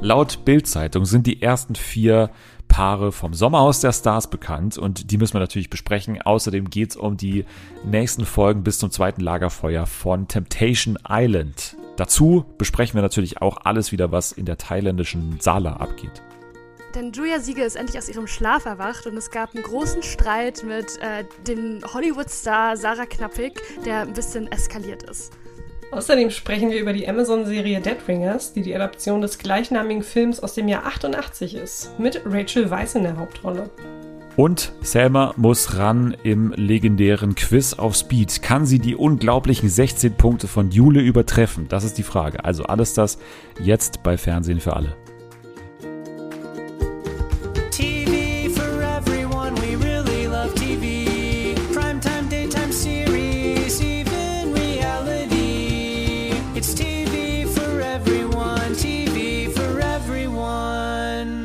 Laut Bild-Zeitung sind die ersten vier Paare vom Sommerhaus der Stars bekannt und die müssen wir natürlich besprechen. Außerdem geht es um die nächsten Folgen bis zum zweiten Lagerfeuer von Temptation Island. Dazu besprechen wir natürlich auch alles wieder, was in der thailändischen Sala abgeht. Denn Julia Siegel ist endlich aus ihrem Schlaf erwacht und es gab einen großen Streit mit äh, dem Hollywood-Star Sarah Knappig, der ein bisschen eskaliert ist. Außerdem sprechen wir über die Amazon-Serie Dead Ringers, die die Adaption des gleichnamigen Films aus dem Jahr 88 ist, mit Rachel Weisz in der Hauptrolle. Und Selma muss ran im legendären Quiz auf Speed. Kann sie die unglaublichen 16 Punkte von Jule übertreffen? Das ist die Frage. Also alles das jetzt bei Fernsehen für alle.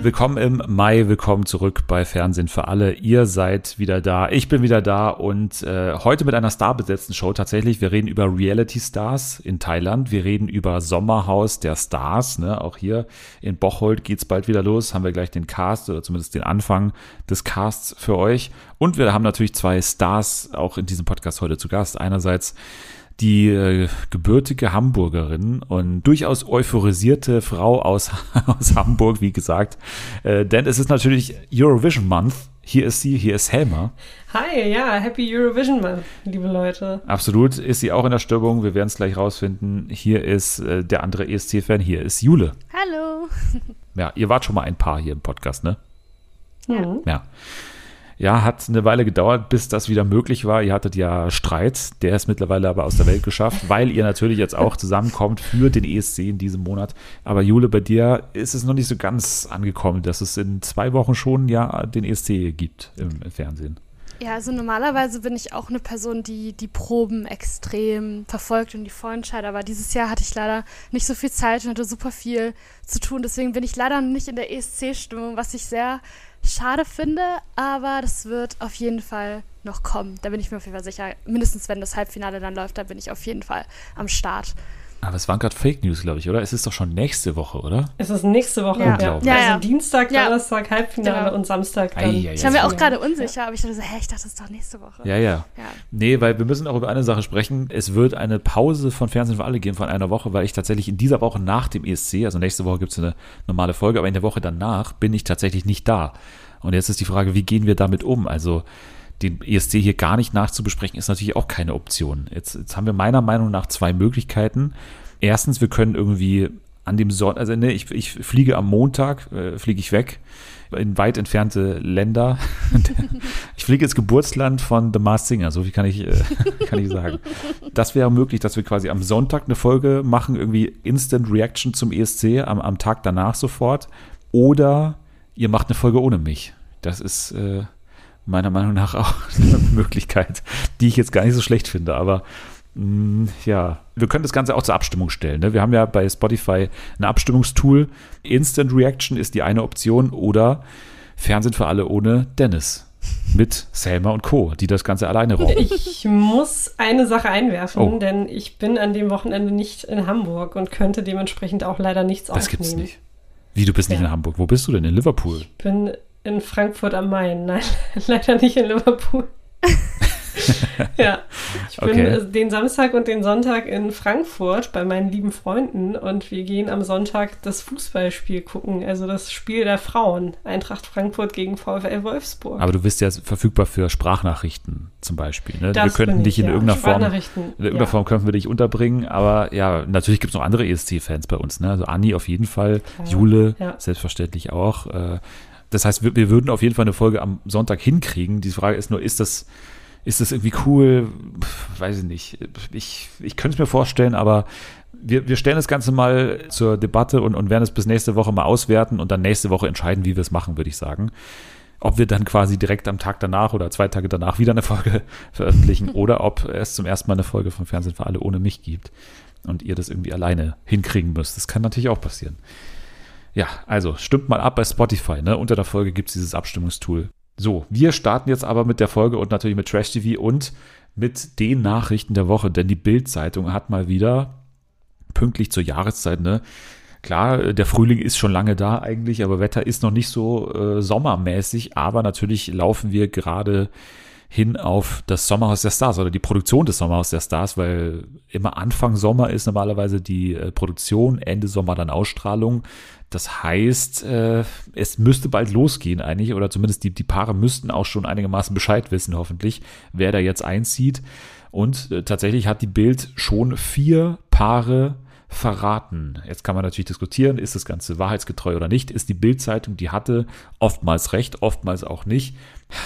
Willkommen im Mai, willkommen zurück bei Fernsehen für alle. Ihr seid wieder da, ich bin wieder da und äh, heute mit einer starbesetzten Show tatsächlich. Wir reden über Reality Stars in Thailand, wir reden über Sommerhaus der Stars. Ne? Auch hier in Bocholt geht's bald wieder los. Haben wir gleich den Cast oder zumindest den Anfang des Casts für euch. Und wir haben natürlich zwei Stars auch in diesem Podcast heute zu Gast. Einerseits die äh, gebürtige Hamburgerin und durchaus euphorisierte Frau aus, aus Hamburg, wie gesagt. Äh, denn es ist natürlich Eurovision Month. Hier ist sie, hier ist Helma. Hi, ja, Happy Eurovision Month, liebe Leute. Absolut ist sie auch in der Stimmung. Wir werden es gleich rausfinden. Hier ist äh, der andere ESC-Fan, hier ist Jule. Hallo. Ja, ihr wart schon mal ein Paar hier im Podcast, ne? Mhm. Ja. Ja, hat eine Weile gedauert, bis das wieder möglich war. Ihr hattet ja Streit, der ist mittlerweile aber aus der Welt geschafft, weil ihr natürlich jetzt auch zusammenkommt für den ESC in diesem Monat. Aber Jule, bei dir ist es noch nicht so ganz angekommen, dass es in zwei Wochen schon ja den ESC gibt im, im Fernsehen. Ja, also normalerweise bin ich auch eine Person, die die Proben extrem verfolgt und die Vorentscheider. Aber dieses Jahr hatte ich leider nicht so viel Zeit und hatte super viel zu tun. Deswegen bin ich leider nicht in der ESC-Stimmung, was ich sehr schade finde. Aber das wird auf jeden Fall noch kommen. Da bin ich mir auf jeden Fall sicher. Mindestens wenn das Halbfinale dann läuft, da bin ich auf jeden Fall am Start. Aber es waren gerade Fake News, glaube ich, oder? Es ist doch schon nächste Woche, oder? Es ist nächste Woche. Ja. Ja. Unglaublich. Also Ja, ja. Dienstag, Ja. Donnerstag, Halbfinale Genau. und Samstag dann. Ei, ei. Ich war mir auch gerade unsicher, aber ich dachte so, hä, ich dachte, das ist doch nächste Woche. Ja, ja. Ja. Nee, weil wir müssen auch über eine Sache sprechen. Es wird eine Pause von Fernsehen für alle geben von einer Woche, weil ich tatsächlich in dieser Woche nach dem ESC, also nächste Woche gibt es eine normale Folge, aber in der Woche danach bin ich tatsächlich nicht da. Und jetzt ist die Frage, wie gehen wir damit um? Also den ESC hier gar nicht nachzubesprechen, ist natürlich auch keine Option. Jetzt, jetzt haben wir meiner Meinung nach zwei Möglichkeiten. Erstens, wir können irgendwie an dem Sonntag, also ne, ich, ich fliege am Montag, äh, fliege ich weg in weit entfernte Länder. ich fliege ins Geburtsland von The Masked Singer, so viel kann ich, äh, kann ich sagen. Das wäre möglich, dass wir quasi am Sonntag eine Folge machen, irgendwie Instant Reaction zum ESC, am, am Tag danach sofort. Oder ihr macht eine Folge ohne mich. Das ist äh, meiner Meinung nach auch eine Möglichkeit, die ich jetzt gar nicht so schlecht finde, aber mh, ja, wir können das Ganze auch zur Abstimmung stellen. Ne? Wir haben ja bei Spotify ein Abstimmungstool. Instant Reaction ist die eine Option oder Fernsehen für alle ohne Dennis. Mit Selma und Co., die das Ganze alleine rocken. Ich muss eine Sache einwerfen, Oh. denn ich bin an dem Wochenende nicht in Hamburg und könnte dementsprechend auch leider nichts Das aufnehmen. gibt's nicht. Wie, du bist nicht Ja. in Hamburg. Wo bist du denn? In Liverpool? Ich bin in Frankfurt am Main. Nein, leider nicht in Liverpool. ja, ich bin Okay. äh, den Samstag und den Sonntag in Frankfurt bei meinen lieben Freunden und wir gehen am Sonntag das Fußballspiel gucken, also das Spiel der Frauen. Eintracht Frankfurt gegen VfL Wolfsburg. Aber du bist ja verfügbar für Sprachnachrichten zum Beispiel. Ne? wir Das könnten bin dich ich, in ja. irgendeiner Form, in irgendeiner ja. Form könnten wir dich unterbringen. Aber ja, natürlich gibt es noch andere ESC-Fans bei uns. Ne? Also Anni auf jeden Fall, Ja. Jule selbstverständlich auch. Äh, Das heißt, wir, wir würden auf jeden Fall eine Folge am Sonntag hinkriegen. Die Frage ist nur, ist das, ist das irgendwie cool? Pff, weiß ich nicht. Ich, ich könnte es mir vorstellen, aber wir, wir stellen das Ganze mal zur Debatte und, und werden es bis nächste Woche mal auswerten und dann nächste Woche entscheiden, wie wir es machen, würde ich sagen. Ob wir dann quasi direkt am Tag danach oder zwei Tage danach wieder eine Folge veröffentlichen oder ob es zum ersten Mal eine Folge von Fernsehen für alle ohne mich gibt und ihr das irgendwie alleine hinkriegen müsst. Das kann natürlich auch passieren. Ja, also stimmt mal ab bei Spotify. Ne? Unter der Folge gibt es dieses Abstimmungstool. So, wir starten jetzt aber mit der Folge und natürlich mit Trash TV und mit den Nachrichten der Woche, denn die Bild-Zeitung hat mal wieder pünktlich zur Jahreszeit ne, klar, der Frühling ist schon lange da eigentlich, aber Wetter ist noch nicht so äh, sommermäßig. Aber natürlich laufen wir gerade hin auf das Sommerhaus der Stars oder die Produktion des Sommerhaus der Stars, weil immer Anfang Sommer ist normalerweise die äh, Produktion, Ende Sommer dann Ausstrahlung. Das heißt, äh, es müsste bald losgehen eigentlich, oder zumindest die, die Paare müssten auch schon einigermaßen Bescheid wissen, hoffentlich, wer da jetzt einzieht. Und äh, tatsächlich hat die Bild schon vier Paare verraten. Jetzt kann man natürlich diskutieren, ist das Ganze wahrheitsgetreu oder nicht. Ist die Bild-Zeitung, die hatte oftmals recht, oftmals auch nicht.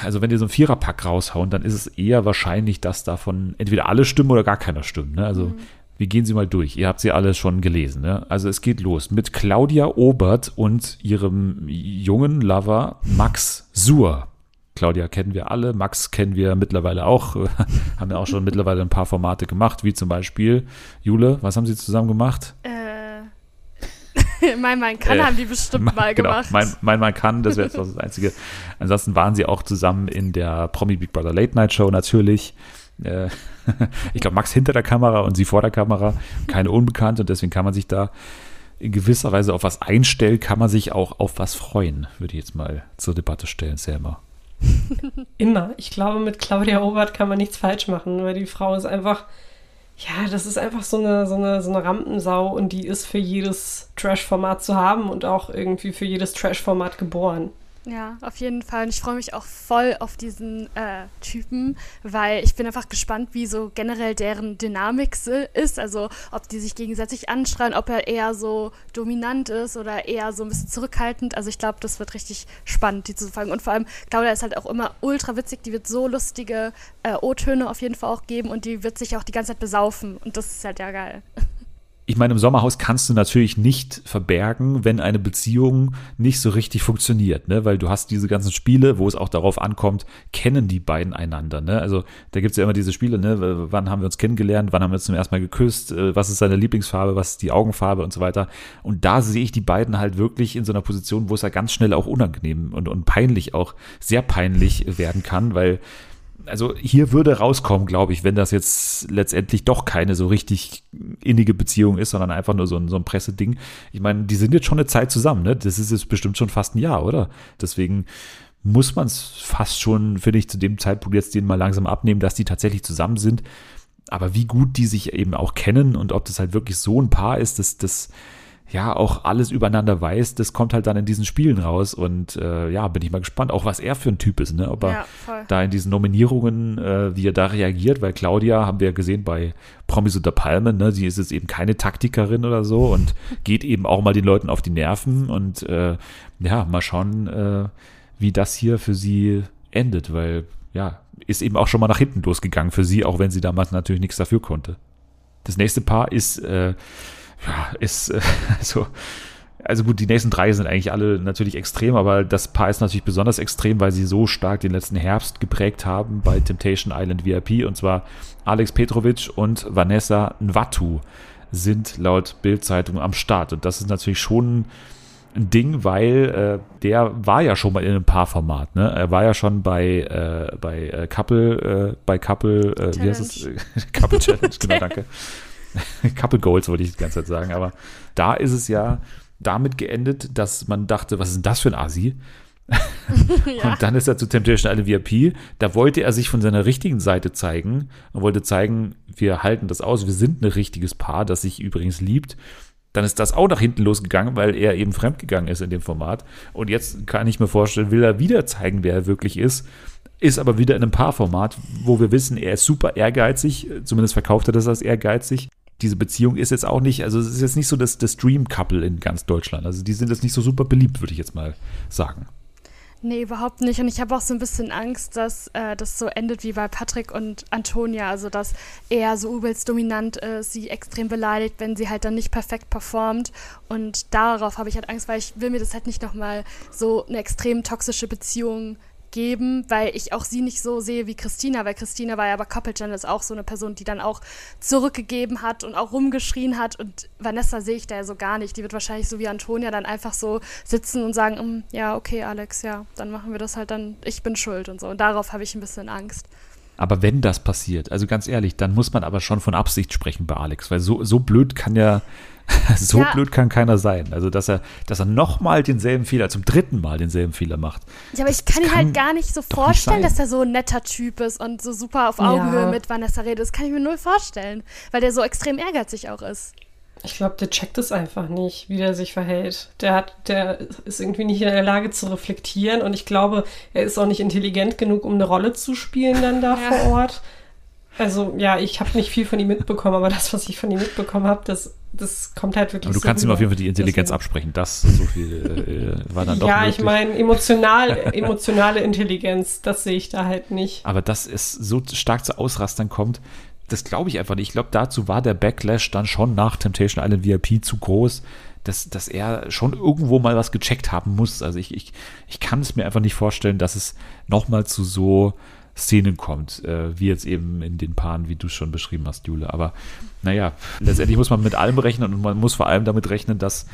Also wenn die so einen Viererpack raushauen, dann ist es eher wahrscheinlich, dass davon entweder alle stimmen oder gar keiner stimmt. Ne? Also mhm. wir gehen sie mal durch. Ihr habt sie alle schon gelesen. Ne? Also es geht los mit Claudia Obert und ihrem jungen Lover Max Suhr. Claudia kennen wir alle, Max kennen wir mittlerweile auch, haben ja auch schon mittlerweile ein paar Formate gemacht, wie zum Beispiel Jule, was haben sie zusammen gemacht? Äh, mein Mann kann äh, haben die bestimmt mein, mal genau, gemacht. Mein, mein Mann kann, das wäre das Einzige. Ansonsten waren sie auch zusammen in der Promi Big Brother Late Night Show natürlich. Äh, ich glaube, Max hinter der Kamera und sie vor der Kamera, keine Unbekannte und deswegen kann man sich da in gewisser Weise auf was einstellen, kann man sich auch auf was freuen, würde ich jetzt mal zur Debatte stellen, Selma. Immer. Ich glaube, mit Claudia Obert kann man nichts falsch machen, weil die Frau ist einfach, ja, das ist einfach so eine, so eine, so eine Rampensau und die ist für jedes Trash-Format zu haben und auch irgendwie für jedes Trash-Format geboren. Ja, auf jeden Fall. Und ich freue mich auch voll auf diesen äh, Typen, weil ich bin einfach gespannt, wie so generell deren Dynamik ist. Also ob die sich gegenseitig anschreien, ob er eher so dominant ist oder eher so ein bisschen zurückhaltend. Also ich glaube, das wird richtig spannend, die zu folgen. Und vor allem, Claudia ist halt auch immer ultra witzig. Die wird so lustige äh, O-Töne auf jeden Fall auch geben und die wird sich auch die ganze Zeit besaufen. Und das ist halt ja geil. Ich meine, im Sommerhaus kannst du natürlich nicht verbergen, wenn eine Beziehung nicht so richtig funktioniert, ne? Weil du hast diese ganzen Spiele, wo es auch darauf ankommt, kennen die beiden einander, ne? Also da gibt's ja immer diese Spiele, ne? Wann haben wir uns kennengelernt, wann haben wir uns zum ersten Mal geküsst, äh, was ist seine Lieblingsfarbe, was ist die Augenfarbe und so weiter. Und da sehe ich die beiden halt wirklich in so einer Position, wo es ja ganz schnell auch unangenehm und, und peinlich auch sehr peinlich werden kann, weil also hier würde rauskommen, glaube ich, wenn das jetzt letztendlich doch keine so richtig innige Beziehung ist, sondern einfach nur so ein, so ein Presseding. Ich meine, die sind jetzt schon eine Zeit zusammen, ne? Das ist jetzt bestimmt schon fast ein Jahr, oder? Deswegen muss man es fast schon, finde ich, zu dem Zeitpunkt jetzt den mal langsam abnehmen, dass die tatsächlich zusammen sind. Aber wie gut die sich eben auch kennen und ob das halt wirklich so ein Paar ist, das, das, ja auch alles übereinander weiß, das kommt halt dann in diesen Spielen raus. Und äh, ja, bin ich mal gespannt, auch was er für ein Typ ist, ne? Ob er ja, da in diesen Nominierungen, äh, wie er da reagiert, weil Claudia, haben wir ja gesehen bei Promis unter Palmen, ne, sie ist jetzt eben keine Taktikerin oder so und geht eben auch mal den Leuten auf die Nerven und äh, ja, mal schauen, äh, wie das hier für sie endet, weil ja, ist eben auch schon mal nach hinten losgegangen für sie, auch wenn sie damals natürlich nichts dafür konnte. Das nächste Paar ist äh, ja, ist äh, also also gut, die nächsten drei sind eigentlich alle natürlich extrem, aber das Paar ist natürlich besonders extrem, weil sie so stark den letzten Herbst geprägt haben bei Temptation Island VIP und zwar Alex Petrovic und Vanessa Nwatu sind laut Bildzeitung am Start. Und das ist natürlich schon ein Ding, weil äh, der war ja schon mal in einem Paarformat, ne? Er war ja schon bei äh, bei äh, Couple äh, bei Couple äh, wie heißt es? Couple Challenge, genau, danke. Couple Goals wollte ich die ganze Zeit sagen, aber da ist es ja damit geendet, dass man dachte, was ist denn das für ein Asi? ja. Und dann ist er zu Temptation Island VIP. Da wollte er sich von seiner richtigen Seite zeigen und wollte zeigen, wir halten das aus, wir sind ein richtiges Paar, das sich übrigens liebt. Dann ist das auch nach hinten losgegangen, weil er eben fremdgegangen ist in dem Format. Und jetzt kann ich mir vorstellen, will er wieder zeigen, wer er wirklich ist. Ist aber wieder in einem Paarformat, wo wir wissen, er ist super ehrgeizig, zumindest verkauft er das als ehrgeizig diese Beziehung ist jetzt auch nicht, also es ist jetzt nicht so das, das Dream-Couple in ganz Deutschland. Also die sind jetzt nicht so super beliebt, würde ich jetzt mal sagen. Nee, überhaupt nicht. Und ich habe auch so ein bisschen Angst, dass äh, das so endet wie bei Patrick und Antonia. Also, dass er so übelst dominant ist, sie extrem beleidigt, wenn sie halt dann nicht perfekt performt. Und darauf habe ich halt Angst, weil ich will mir das halt nicht nochmal so eine extrem toxische Beziehung geben, weil ich auch sie nicht so sehe wie Christina, weil Christina war ja bei Couple Channels auch so eine Person, die dann auch zurückgegeben hat und auch rumgeschrien hat und Vanessa sehe ich da ja so gar nicht. Die wird wahrscheinlich so wie Antonia dann einfach so sitzen und sagen, mm, ja, okay, Alex, ja, dann machen wir das halt dann, ich bin schuld und so. Und darauf habe ich ein bisschen Angst. Aber wenn das passiert, also ganz ehrlich, dann muss man aber schon von Absicht sprechen bei Alex, weil so, so blöd kann ja, so Ja. blöd kann keiner sein. Also, dass er, dass er nochmal denselben Fehler, zum dritten Mal denselben Fehler macht. Ja, aber ich Das kann mir kann halt gar nicht so nicht vorstellen, sein. dass er so ein netter Typ ist und so super auf Augenhöhe Ja. mit Vanessa redet. Das kann ich mir null vorstellen, weil der so extrem ehrgeizig auch ist. Ich glaube, der checkt es einfach nicht, wie der sich verhält. Der hat, der ist irgendwie nicht in der Lage zu reflektieren und ich glaube, er ist auch nicht intelligent genug, um eine Rolle zu spielen dann da Ja. vor Ort. Also ja, ich habe nicht viel von ihm mitbekommen, aber das, was ich von ihm mitbekommen habe, das, das kommt halt wirklich. Aber du so kannst ihm auf jeden Fall die Intelligenz Deswegen- absprechen. Das so viel äh, war dann doch Ja, möglich. ich meine, emotional, emotionale Intelligenz, das sehe ich da halt nicht. Aber dass es so stark zu Ausrastern kommt, das glaube ich einfach nicht. Ich glaube, dazu war der Backlash dann schon nach Temptation Island VIP zu groß, dass, dass er schon irgendwo mal was gecheckt haben muss. Also ich, ich, ich kann es mir einfach nicht vorstellen, dass es nochmal zu so Szenen kommt, äh, wie jetzt eben in den Paaren, wie du es schon beschrieben hast, Jule. Aber naja, letztendlich muss man mit allem rechnen und man muss vor allem damit rechnen, dass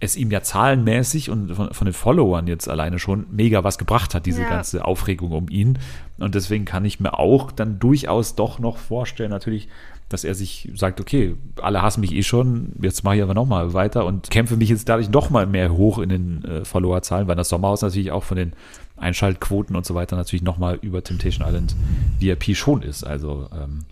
es ihm ja zahlenmäßig und von, von den Followern jetzt alleine schon mega was gebracht hat, diese Ja. ganze Aufregung um ihn. Und deswegen kann ich mir auch dann durchaus doch noch vorstellen, natürlich, dass er sich sagt, okay, alle hassen mich eh schon, jetzt mache ich aber nochmal weiter und kämpfe mich jetzt dadurch noch mal mehr hoch in den äh, Followerzahlen, weil das Sommerhaus natürlich auch von den Einschaltquoten und so weiter natürlich nochmal über Temptation Island VIP schon ist. Also ähm,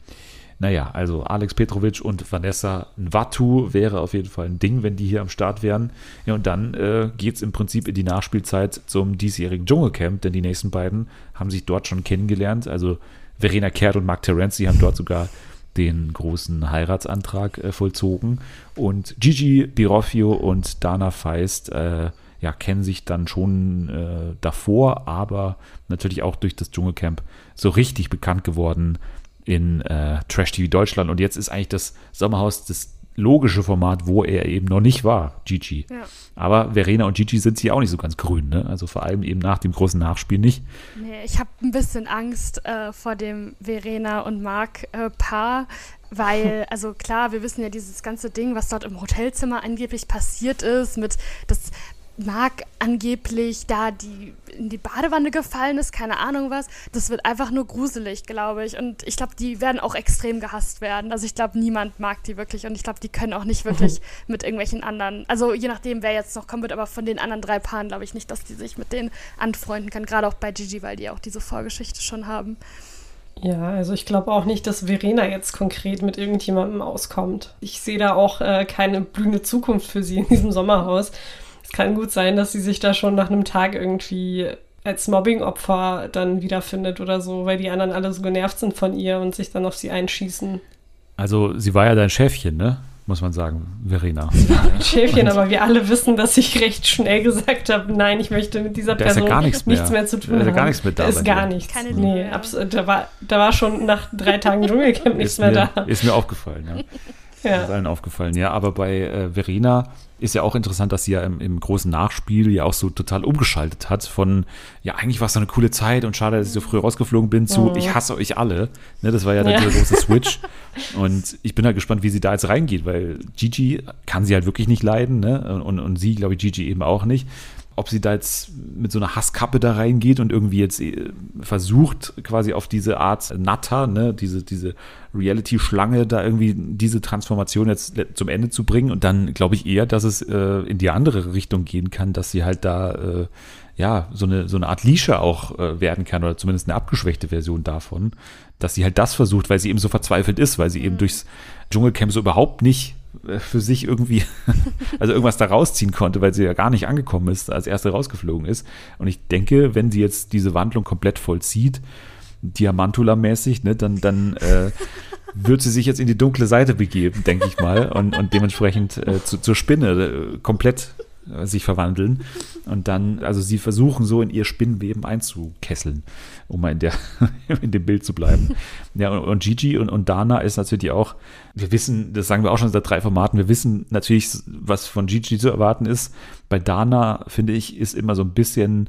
naja, also Alex Petrovic und Vanessa Nwatu wäre auf jeden Fall ein Ding, wenn die hier am Start wären. Ja, und dann äh, geht es im Prinzip in die Nachspielzeit zum diesjährigen Dschungelcamp, denn die nächsten beiden haben sich dort schon kennengelernt. Also Verena Kehrt und Mark Terenzi haben dort sogar den großen Heiratsantrag äh, vollzogen. Und Gigi Biroffio und Dana Feist äh, ja, kennen sich dann schon äh, davor, aber natürlich auch durch das Dschungelcamp so richtig bekannt geworden in äh, Trash TV Deutschland. Und jetzt ist eigentlich das Sommerhaus das logische Format, wo er eben noch nicht war, Gigi. Ja. Aber Verena und Gigi sind hier auch nicht so ganz grün, ne? Also vor allem eben nach dem großen Nachspiel nicht. Nee, ich habe ein bisschen Angst äh, vor dem Verena und Marc äh, Paar, weil, also klar, wir wissen ja dieses ganze Ding, was dort im Hotelzimmer angeblich passiert ist, mit das Marc angeblich da die in die Badewanne gefallen ist, keine Ahnung was. Das wird einfach nur gruselig, glaube ich. Und ich glaube, die werden auch extrem gehasst werden. Also ich glaube, niemand mag die wirklich und ich glaube, die können auch nicht wirklich mit irgendwelchen anderen, also je nachdem, wer jetzt noch kommen wird, aber von den anderen drei Paaren glaube ich nicht, dass die sich mit denen anfreunden können. Gerade auch bei Gigi, weil die auch diese Vorgeschichte schon haben. Ja, also ich glaube auch nicht, dass Verena jetzt konkret mit irgendjemandem auskommt. Ich sehe da auch äh, keine blühende Zukunft für sie in diesem Sommerhaus. Es kann gut sein, dass sie sich da schon nach einem Tag irgendwie als Mobbing-Opfer dann wiederfindet oder so, weil die anderen alle so genervt sind von ihr und sich dann auf sie einschießen. Also sie war ja dein Chefchen, ne? Muss man sagen, Verena. Schäfchen, aber wir alle wissen, dass ich recht schnell gesagt habe, nein, ich möchte mit dieser Da ist ja Person gar nichts mehr. zu tun Da ist ja haben. gar nichts mit da Da ist gar dir. nichts. Keine nee, ja. da, war, da war schon nach drei Tagen Dschungelcamp nichts ist, mehr mir, da. ist mir aufgefallen, ja. Ja. Ist allen aufgefallen, ja. Aber bei äh, Verena ist ja auch interessant, dass sie ja im, im großen Nachspiel ja auch so total umgeschaltet hat von, ja, eigentlich war es so eine coole Zeit und schade, dass ich so früh rausgeflogen bin, zu, ich hasse euch alle. Ne, das war ja Ja. dieser große Switch. und ich bin halt gespannt, wie sie da jetzt reingeht, weil Gigi kann sie halt wirklich nicht leiden, ne? Und, und sie, glaube ich, Gigi eben auch nicht. Ob sie da jetzt mit so einer Hasskappe da reingeht und irgendwie jetzt äh, versucht, quasi auf diese Art Natter, ne, diese, diese Reality-Schlange da irgendwie diese Transformation jetzt zum Ende zu bringen. Und dann glaube ich eher, dass es äh, in die andere Richtung gehen kann, dass sie halt da äh, ja so eine, so eine Art Lische auch äh, werden kann oder zumindest eine abgeschwächte Version davon, dass sie halt das versucht, weil sie eben so verzweifelt ist, weil sie eben durchs Dschungelcamp so überhaupt nicht für sich irgendwie, also irgendwas da rausziehen konnte, weil sie ja gar nicht angekommen ist, als erste rausgeflogen ist. Und ich denke, wenn sie jetzt diese Wandlung komplett vollzieht, Diamantula-mäßig, ne, dann, dann äh, wird sie sich jetzt in die dunkle Seite begeben, denke ich mal, und, und dementsprechend äh, zu, zur Spinne äh, komplett äh, sich verwandeln und dann, also sie versuchen so in ihr Spinnenweben einzukesseln, um mal in, der, in dem Bild zu bleiben. Ja, und, und Gigi und, und Dana ist natürlich auch, wir wissen, das sagen wir auch schon seit drei Formaten, wir wissen natürlich, was von Gigi zu erwarten ist. Bei Dana, finde ich, ist immer so ein bisschen,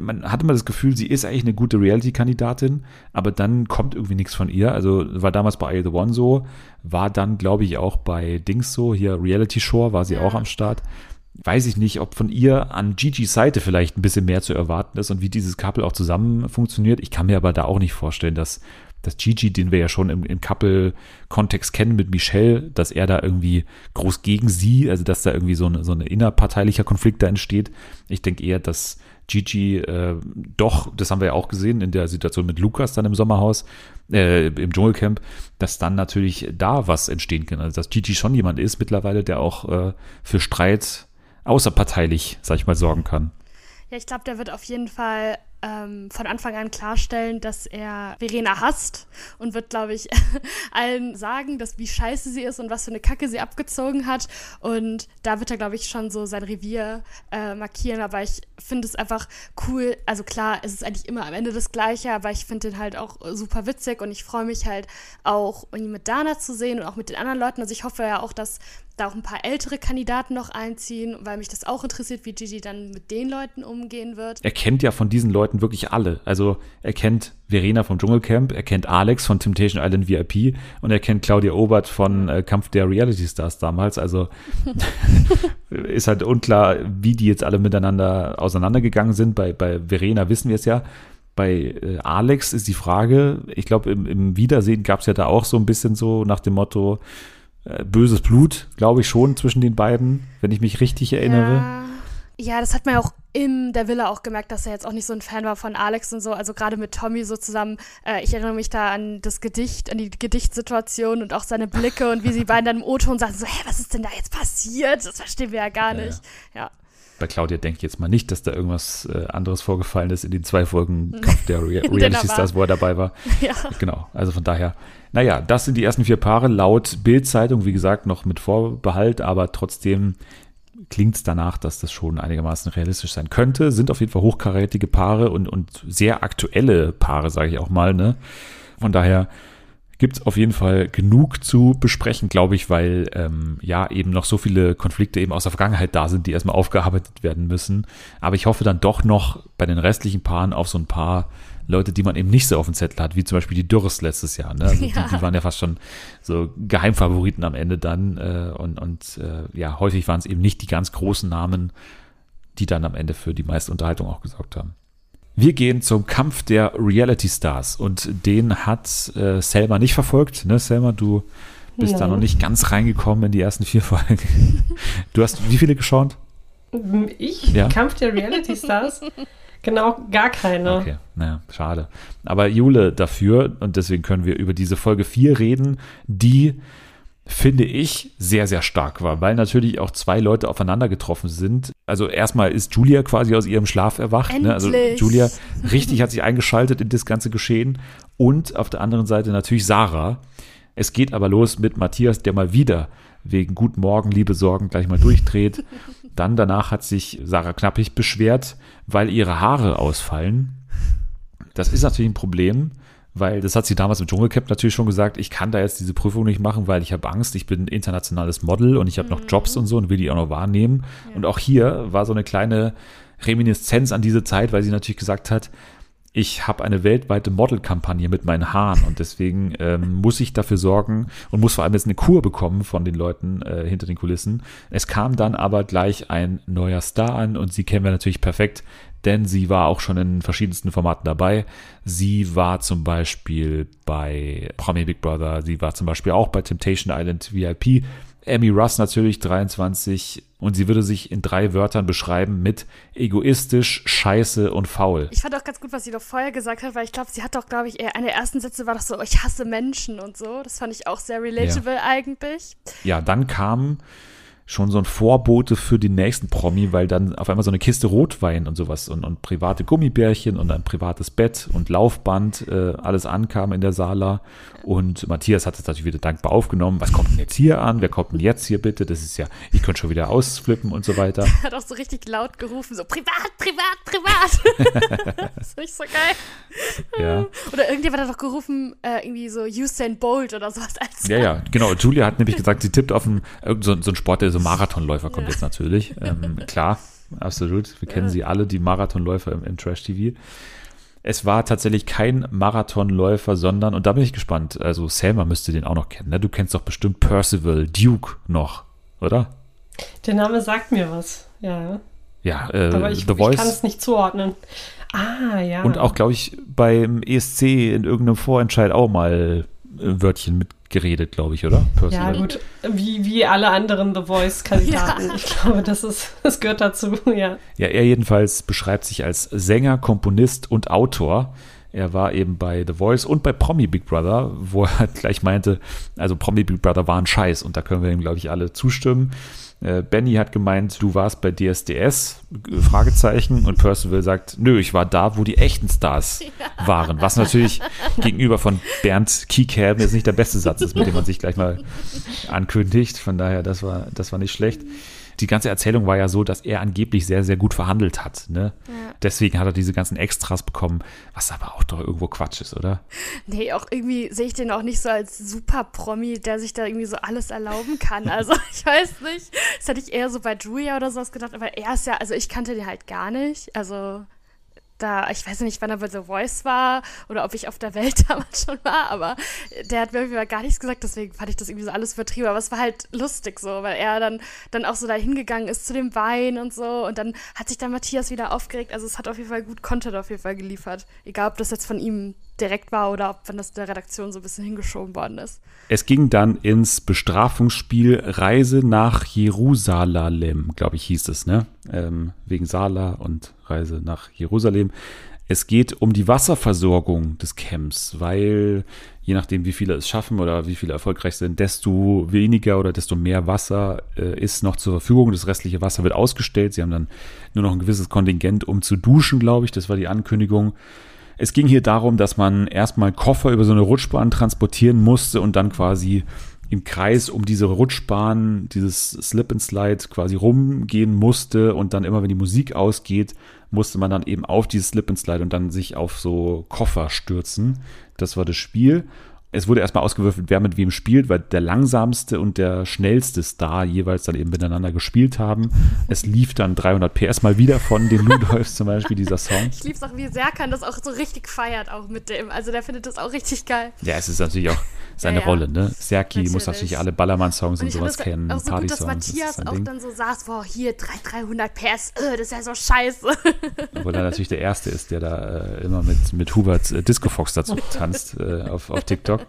man hat immer das Gefühl, sie ist eigentlich eine gute Reality-Kandidatin, aber dann kommt irgendwie nichts von ihr. Also war damals bei I The One so, war dann, glaube ich, auch bei Dings so, hier Reality Shore war sie Ja. auch am Start. Weiß ich nicht, ob von ihr an Gigi's Seite vielleicht ein bisschen mehr zu erwarten ist und wie dieses Couple auch zusammen funktioniert. Ich kann mir aber da auch nicht vorstellen, dass, dass Gigi, den wir ja schon im, im Couple-Kontext kennen mit Michelle, dass er da irgendwie groß gegen sie, also dass da irgendwie so, eine, so ein innerparteilicher Konflikt da entsteht. Ich denke eher, dass Gigi äh, doch, das haben wir ja auch gesehen in der Situation mit Lukas dann im Sommerhaus, äh, im Dschungelcamp, dass dann natürlich da was entstehen kann. Also dass Gigi schon jemand ist mittlerweile, der auch äh, für Streit außerparteilich, sag ich mal, sorgen kann. Ja, ich glaube, der wird auf jeden Fall ähm, von Anfang an klarstellen, dass er Verena hasst und wird, glaube ich, allen sagen, dass wie scheiße sie ist und was für eine Kacke sie abgezogen hat. Und da wird er, glaube ich, schon so sein Revier äh, markieren. Aber ich finde es einfach cool. Also klar, es ist eigentlich immer am Ende das Gleiche, aber ich finde den halt auch super witzig und ich freue mich halt auch, ihn mit Dana zu sehen und auch mit den anderen Leuten. Also ich hoffe ja auch, dass da auch ein paar ältere Kandidaten noch einziehen, weil mich das auch interessiert, wie Gigi dann mit den Leuten umgehen wird. Er kennt ja von diesen Leuten wirklich alle. Also er kennt Verena vom Dschungelcamp, er kennt Alex von Temptation Island VIP und er kennt Claudia Obert von äh, Kampf der Reality Stars damals. Also ist halt unklar, wie die jetzt alle miteinander auseinandergegangen sind. Bei, bei Verena wissen wir es ja. Bei äh, Alex ist die Frage, ich glaube, im, im Wiedersehen gab es ja da auch so ein bisschen so nach dem Motto, äh, böses Blut, glaube ich schon, zwischen den beiden, wenn ich mich richtig erinnere. Ja. Ja, das hat man ja auch in der Villa auch gemerkt, dass er jetzt auch nicht so ein Fan war von Alex und so. Also gerade mit Tommy so zusammen. Äh, ich erinnere mich da an das Gedicht, an die Gedichtsituation und auch seine Blicke und wie sie beiden dann im O-Ton sagen so, hä, was ist denn da jetzt passiert? Das verstehen wir ja gar Ja, nicht. Ja. Bei Claudia denke ich jetzt mal nicht, dass da irgendwas äh, anderes vorgefallen ist in den zwei Folgen Kampf der In Reality Stars, wo er dabei war. Ja. Genau, also von daher. Naja, das sind die ersten vier Paare laut Bild-Zeitung, wie gesagt, noch mit Vorbehalt, aber trotzdem klingt es danach, dass das schon einigermaßen realistisch sein könnte. Sind auf jeden Fall hochkarätige Paare und, und sehr aktuelle Paare, sage ich auch mal. Ne? Von daher gibt es auf jeden Fall genug zu besprechen, glaube ich, weil ähm, ja eben noch so viele Konflikte eben aus der Vergangenheit da sind, die erstmal aufgearbeitet werden müssen. Aber ich hoffe dann doch noch bei den restlichen Paaren auf so ein paar Leute, die man eben nicht so auf dem Zettel hat, wie zum Beispiel die Dürres letztes Jahr. Ne? Also Ja. die, die waren ja fast schon so Geheimfavoriten am Ende dann. Äh, und und äh, ja, häufig waren es eben nicht die ganz großen Namen, die dann am Ende für die meiste Unterhaltung auch gesorgt haben. Wir gehen zum Kampf der Reality Stars und den hat äh, Selma nicht verfolgt. Ne, Selma, du bist da Nein. noch nicht ganz reingekommen in die ersten vier Folgen. Du hast wie viele geschaut? Ich? Ja. Kampf der Reality Stars? genau, gar keine. Okay, naja, schade. Aber Jule dafür, und deswegen können wir über diese Folge 4 reden, die, finde ich, sehr, sehr stark war, weil natürlich auch zwei Leute aufeinander getroffen sind. Also erstmal ist Julia quasi aus ihrem Schlaf erwacht. Ne? Also Endlich. Julia richtig hat sich eingeschaltet in das ganze Geschehen. Und auf der anderen Seite natürlich Sarah. Es geht aber los mit Matthias, der mal wieder wegen Guten Morgen, liebe Sorgen gleich mal durchdreht. Dann danach hat sich Sarah Knappig beschwert, weil ihre Haare ausfallen. Das ist natürlich ein Problem, weil das hat sie damals im Dschungelcamp natürlich schon gesagt, ich kann da jetzt diese Prüfung nicht machen, weil ich habe Angst, ich bin ein internationales Model und ich habe noch Jobs und so und will die auch noch wahrnehmen. Und auch hier war so eine kleine Reminiszenz an diese Zeit, weil sie natürlich gesagt hat, ich habe eine weltweite Modelkampagne mit meinen Haaren und deswegen ähm, muss ich dafür sorgen und muss vor allem jetzt eine Kur bekommen von den Leuten äh, hinter den Kulissen. Es kam dann aber gleich ein neuer Star an und sie kennen wir natürlich perfekt, denn sie war auch schon in verschiedensten Formaten dabei. Sie war zum Beispiel bei Promi Big Brother, sie war zum Beispiel auch bei Temptation Island VIP. Amy Russ natürlich 23 und sie würde sich in drei Wörtern beschreiben mit egoistisch, scheiße und faul. Ich fand auch ganz gut, was sie doch vorher gesagt hat, weil ich glaube, sie hat doch, glaube ich, eher eine der ersten Sätze war doch so, ich hasse Menschen und so. Das fand ich auch sehr relatable eigentlich. ja, dann kam schon so ein Vorbote für den nächsten Promi, weil dann auf einmal so eine Kiste Rotwein und sowas und, und private Gummibärchen und ein privates Bett und Laufband äh, alles ankam in der Sala. Und Matthias hat es natürlich wieder dankbar aufgenommen. Was kommt denn jetzt hier an? Wer kommt denn jetzt hier bitte? Das ist ja, ich könnte schon wieder ausflippen und so weiter. Hat auch so richtig laut gerufen, so privat, privat, privat. das ist nicht so geil. Ja. Oder irgendjemand hat doch gerufen, äh, irgendwie so Usain Bolt oder sowas. Als Ja, ja, genau. Julia hat nämlich gesagt, sie tippt auf einen, so, so einen Sport, der so Marathonläufer kommt jetzt natürlich. Ähm, klar, absolut. Wir kennen sie alle, die Marathonläufer im, im Trash-TV. Es war tatsächlich kein Marathonläufer, sondern, und da bin ich gespannt, also Selma müsste den auch noch kennen. Ne? Du kennst doch bestimmt Percival Duke noch, oder? Der Name sagt mir was. Ja. ja, äh, Aber ich, The ich Voice. kann es nicht zuordnen. Ah, ja. Und auch, glaube ich, beim ESC in irgendeinem Vorentscheid auch mal Wörtchen mitgeredet, glaube ich, oder? Ja, Percival. gut. Wie, wie alle anderen The Voice-Kandidaten. Ich glaube, das, ist, das gehört dazu, ja. Ja, er jedenfalls beschreibt sich als Sänger, Komponist und Autor. Er war eben bei The Voice und bei Promi Big Brother, wo er halt gleich meinte, also Promi Big Brother war ein Scheiß und da können wir ihm, glaube ich, alle zustimmen. Äh, Benny hat gemeint, du warst bei DSDS, äh, Fragezeichen, und Percival sagt, nö, ich war da, wo die echten Stars waren. Was natürlich gegenüber von Bernd Kiekhelm jetzt nicht der beste Satz ist, mit dem man sich gleich mal ankündigt. Von daher, das war, das war nicht schlecht. Die ganze Erzählung war ja so, dass er angeblich sehr, sehr gut verhandelt hat. Ne? Ja. Deswegen hat er diese ganzen Extras bekommen, was aber auch doch irgendwo Quatsch ist, oder? Nee, auch irgendwie sehe ich den auch nicht so als Super-Promi, der sich da irgendwie so alles erlauben kann. Also ich weiß nicht. Das hätte ich eher so bei Julia oder sowas gedacht, aber er ist ja, also ich kannte den halt gar nicht. Also da, ich weiß nicht, wann er bei The Voice war oder ob ich auf der Welt damals schon war, aber der hat mir jeden Fall gar nichts gesagt, deswegen fand ich das irgendwie so alles übertrieben. Aber es war halt lustig so, weil er dann, dann auch so da hingegangen ist zu dem Wein und so und dann hat sich dann Matthias wieder aufgeregt. Also es hat auf jeden Fall gut Content auf jeden Fall geliefert. Egal, ob das jetzt von ihm direkt war oder ob wenn das der Redaktion so ein bisschen hingeschoben worden ist. Es ging dann ins Bestrafungsspiel Reise nach Jerusalem, glaube ich, hieß es, ne? Ähm, wegen Sala und Reise nach Jerusalem. Es geht um die Wasserversorgung des Camps, weil je nachdem, wie viele es schaffen oder wie viele erfolgreich sind, desto weniger oder desto mehr Wasser äh, ist noch zur Verfügung. Das restliche Wasser wird ausgestellt. Sie haben dann nur noch ein gewisses Kontingent, um zu duschen, glaube ich. Das war die Ankündigung. Es ging hier darum, dass man erstmal Koffer über so eine Rutschbahn transportieren musste und dann quasi im Kreis um diese Rutschbahn, dieses Slip and Slide quasi rumgehen musste und dann immer, wenn die Musik ausgeht, musste man dann eben auf dieses Slip and Slide und dann sich auf so Koffer stürzen. Das war das Spiel. Es wurde erstmal ausgewürfelt, wer mit wem spielt, weil der langsamste und der schnellste Star jeweils dann eben miteinander gespielt haben. Es lief dann 300 PS mal wieder von den Ludolfs zum Beispiel, dieser Song. Ich lieb's auch, wie Serkan das auch so richtig feiert, auch mit dem. Also der findet das auch richtig geil. Ja, es ist natürlich auch seine Ja, ja. Rolle, ne? Serki muss Natürlich. alle Ballermann-Songs und, Und sowas das kennen, auch so gut, dass Party-Songs. das ist Matthias sein auch Ding. dann so saß, boah, hier 3, 300 PS, äh, das ist ja so scheiße. Obwohl er natürlich der Erste ist, der da äh, immer mit, mit Hubert äh, Disco Fox dazu tanzt äh, auf, auf TikTok.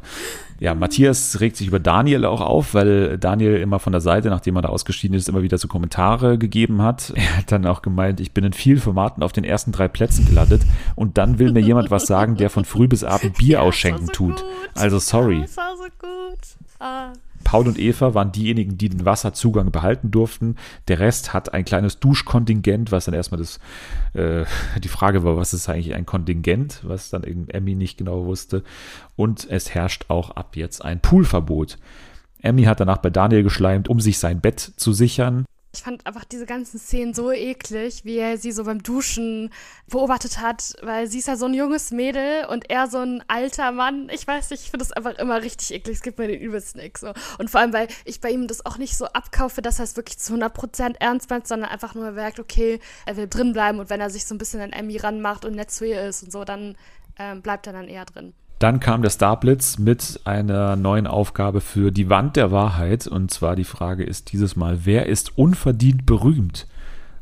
Ja, Matthias regt sich über Daniel auch auf, weil Daniel immer von der Seite, nachdem er da ausgeschieden ist, immer wieder so Kommentare gegeben hat. Er hat dann auch gemeint, ich bin in vielen Formaten auf den ersten drei Plätzen gelandet und dann will mir jemand was sagen, der von früh bis abend Bier Ja, ausschenken so tut. gut. Also sorry. Das war so gut. Ah. Paul und Eva waren diejenigen, die den Wasserzugang behalten durften. Der Rest hat ein kleines Duschkontingent, was dann erstmal das, äh, die Frage war, was ist eigentlich ein Kontingent, was dann eben Emmy nicht genau wusste. Und es herrscht auch ab jetzt ein Poolverbot. Emmy hat danach bei Daniel geschleimt, um sich sein Bett zu sichern. Ich fand einfach diese ganzen Szenen so eklig, wie er sie so beim Duschen beobachtet hat, weil sie ist ja so ein junges Mädel und er so ein alter Mann. Ich weiß nicht, ich finde das einfach immer richtig eklig. Es gibt mir den übelsten Ick so. Und vor allem, weil ich bei ihm das auch nicht so abkaufe, dass er es wirklich zu 100% ernst meint, sondern einfach nur merkt, okay, er will drin bleiben und wenn er sich so ein bisschen an Emmy ranmacht und nett zu ihr ist und so, dann ähm, bleibt er dann eher drin. Dann kam der Starblitz mit einer neuen Aufgabe für die Wand der Wahrheit. Und zwar die Frage ist dieses Mal, wer ist unverdient berühmt?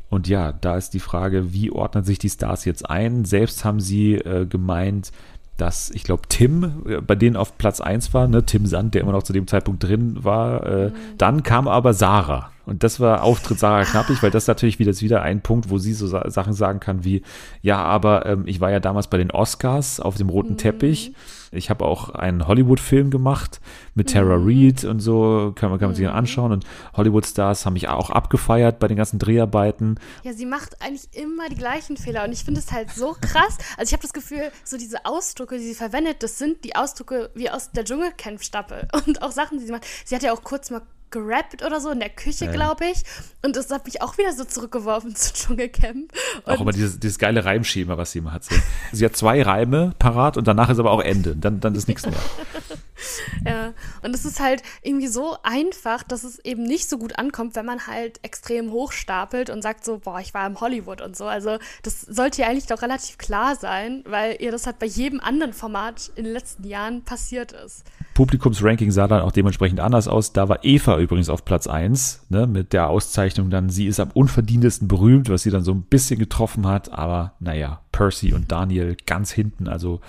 Und ja, da ist die Frage, wie ordnen sich die Stars jetzt ein? Selbst haben sie äh, gemeint, dass, ich glaube, Tim äh, bei denen auf Platz 1 war, ne? Tim Sand, der immer noch zu dem Zeitpunkt drin war. Äh, Dann kam aber Sarah. Und das war Auftritt Sarah Knappig, weil das ist natürlich wieder, wieder ein Punkt, wo sie so sa Sachen sagen kann wie, ja, aber ähm, ich war ja damals bei den Oscars auf dem roten Teppich. Ich habe auch einen Hollywood-Film gemacht mit Tara Reid und so, kann man, kann man sich dann anschauen. Und Hollywood-Stars haben mich auch abgefeiert bei den ganzen Dreharbeiten. Ja, sie macht eigentlich immer die gleichen Fehler und ich finde es halt so krass. Also ich habe das Gefühl, so diese Ausdrücke, die sie verwendet, das sind die Ausdrücke wie aus der Dschungelcamp-Staffel und auch Sachen, die sie macht. Sie hat ja auch kurz mal gerappt oder so in der Küche, Ja. glaube ich. Und das hat mich auch wieder so zurückgeworfen zu Dschungelcamp. Und Auch immer dieses, dieses geile Reimschema, was sie immer hat. Sie hat zwei Reime parat und danach ist aber auch Ende. Dann, dann ist nichts mehr. Ja, und es ist halt irgendwie so einfach, dass es eben nicht so gut ankommt, wenn man halt extrem hochstapelt und sagt so, boah, ich war im Hollywood und so. Also das sollte ja eigentlich doch relativ klar sein, weil ihr das halt bei jedem anderen Format in den letzten Jahren passiert ist. Publikumsranking sah dann auch dementsprechend anders aus. Da war Eva übrigens auf Platz 1, ne, mit der Auszeichnung dann, sie ist am unverdientesten berühmt, was sie dann so ein bisschen getroffen hat, aber naja, Percy und Daniel ganz hinten, also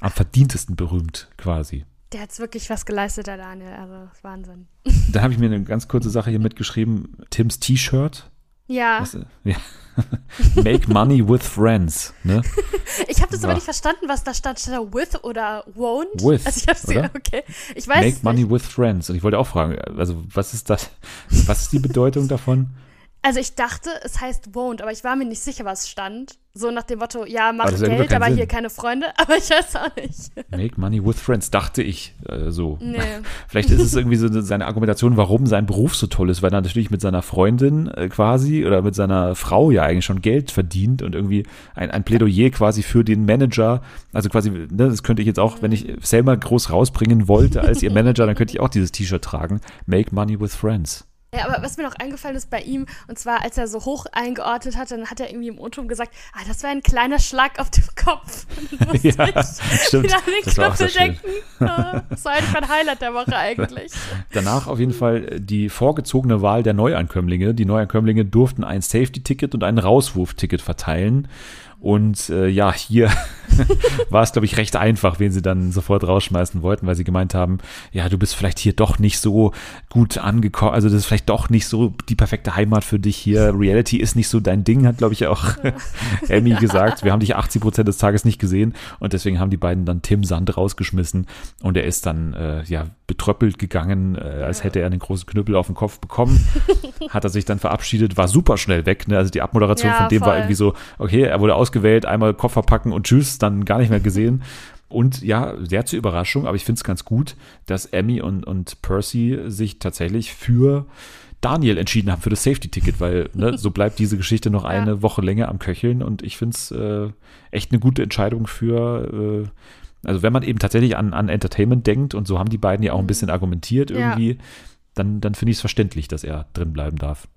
am verdientesten berühmt quasi. Der hat wirklich was geleistet, der Daniel. Also Wahnsinn. Da habe ich mir eine ganz kurze Sache hier mitgeschrieben. Tims T-Shirt. Ja, Was, äh, ja. Make money with friends. Ne? ich habe das aber War- nicht verstanden, was da stand. Stand with oder won't? With, Also ich hab's oder? okay. Ich weiß Make money with friends. Und ich wollte auch fragen, also was ist das? Was ist die Bedeutung davon? Also ich dachte, es heißt won't, aber ich war mir nicht sicher, was stand. So nach dem Motto, ja, mach Aber Geld, aber Sinn. hier keine Freunde. Aber ich weiß auch nicht. Make money with friends, dachte ich äh, so. Nee. Vielleicht ist es irgendwie so seine Argumentation, warum sein Beruf so toll ist, weil er natürlich mit seiner Freundin äh, quasi oder mit seiner Frau ja eigentlich schon Geld verdient und irgendwie ein, ein Plädoyer quasi für den Manager. Also quasi, ne, das könnte ich jetzt auch, wenn ich Selma groß rausbringen wollte als ihr Manager, dann könnte ich auch dieses T-Shirt tragen. Make money with friends. Ja, aber was mir noch eingefallen ist bei ihm, und zwar als er so hoch eingeordnet hat, dann hat er irgendwie im O-Ton gesagt, ah, das war ein kleiner Schlag auf dem Kopf. Ja, ich stimmt. wieder an den Das war schön. denken. Das war eigentlich mein Highlight der Woche eigentlich. Danach auf jeden Fall die vorgezogene Wahl der Neuankömmlinge. Die Neuankömmlinge durften ein Safety-Ticket und ein Rauswurf-Ticket verteilen. Und äh, ja, hier war es, glaube ich, recht einfach, wen sie dann sofort rausschmeißen wollten, weil sie gemeint haben, ja, du bist vielleicht hier doch nicht so gut angekommen, also das ist vielleicht doch nicht so die perfekte Heimat für dich hier. Reality ist nicht so dein Ding, hat, glaube ich, auch Emmy gesagt. Wir haben dich 80 Prozent des Tages nicht gesehen und deswegen haben die beiden dann Tim Sand rausgeschmissen und er ist dann, äh, ja, betröppelt gegangen, äh, als hätte er einen großen Knüppel auf den Kopf bekommen. Hat er sich dann verabschiedet, war super schnell weg. Ne? Also die Abmoderation Ja, von dem war voll. irgendwie so, okay, er wurde ausgewählt, einmal Koffer packen und tschüss, dann gar nicht mehr gesehen. Und ja, sehr zur Überraschung, aber ich finde es ganz gut, dass Emmy und, und Percy sich tatsächlich für Daniel entschieden haben, für das Safety-Ticket, weil ne, so bleibt diese Geschichte noch eine Woche länger am Köcheln und ich finde es äh, echt eine gute Entscheidung für, äh, also wenn man eben tatsächlich an, an Entertainment denkt und so haben die beiden ja auch ein bisschen argumentiert Ja. irgendwie, dann, dann finde ich es verständlich, dass er drin bleiben darf.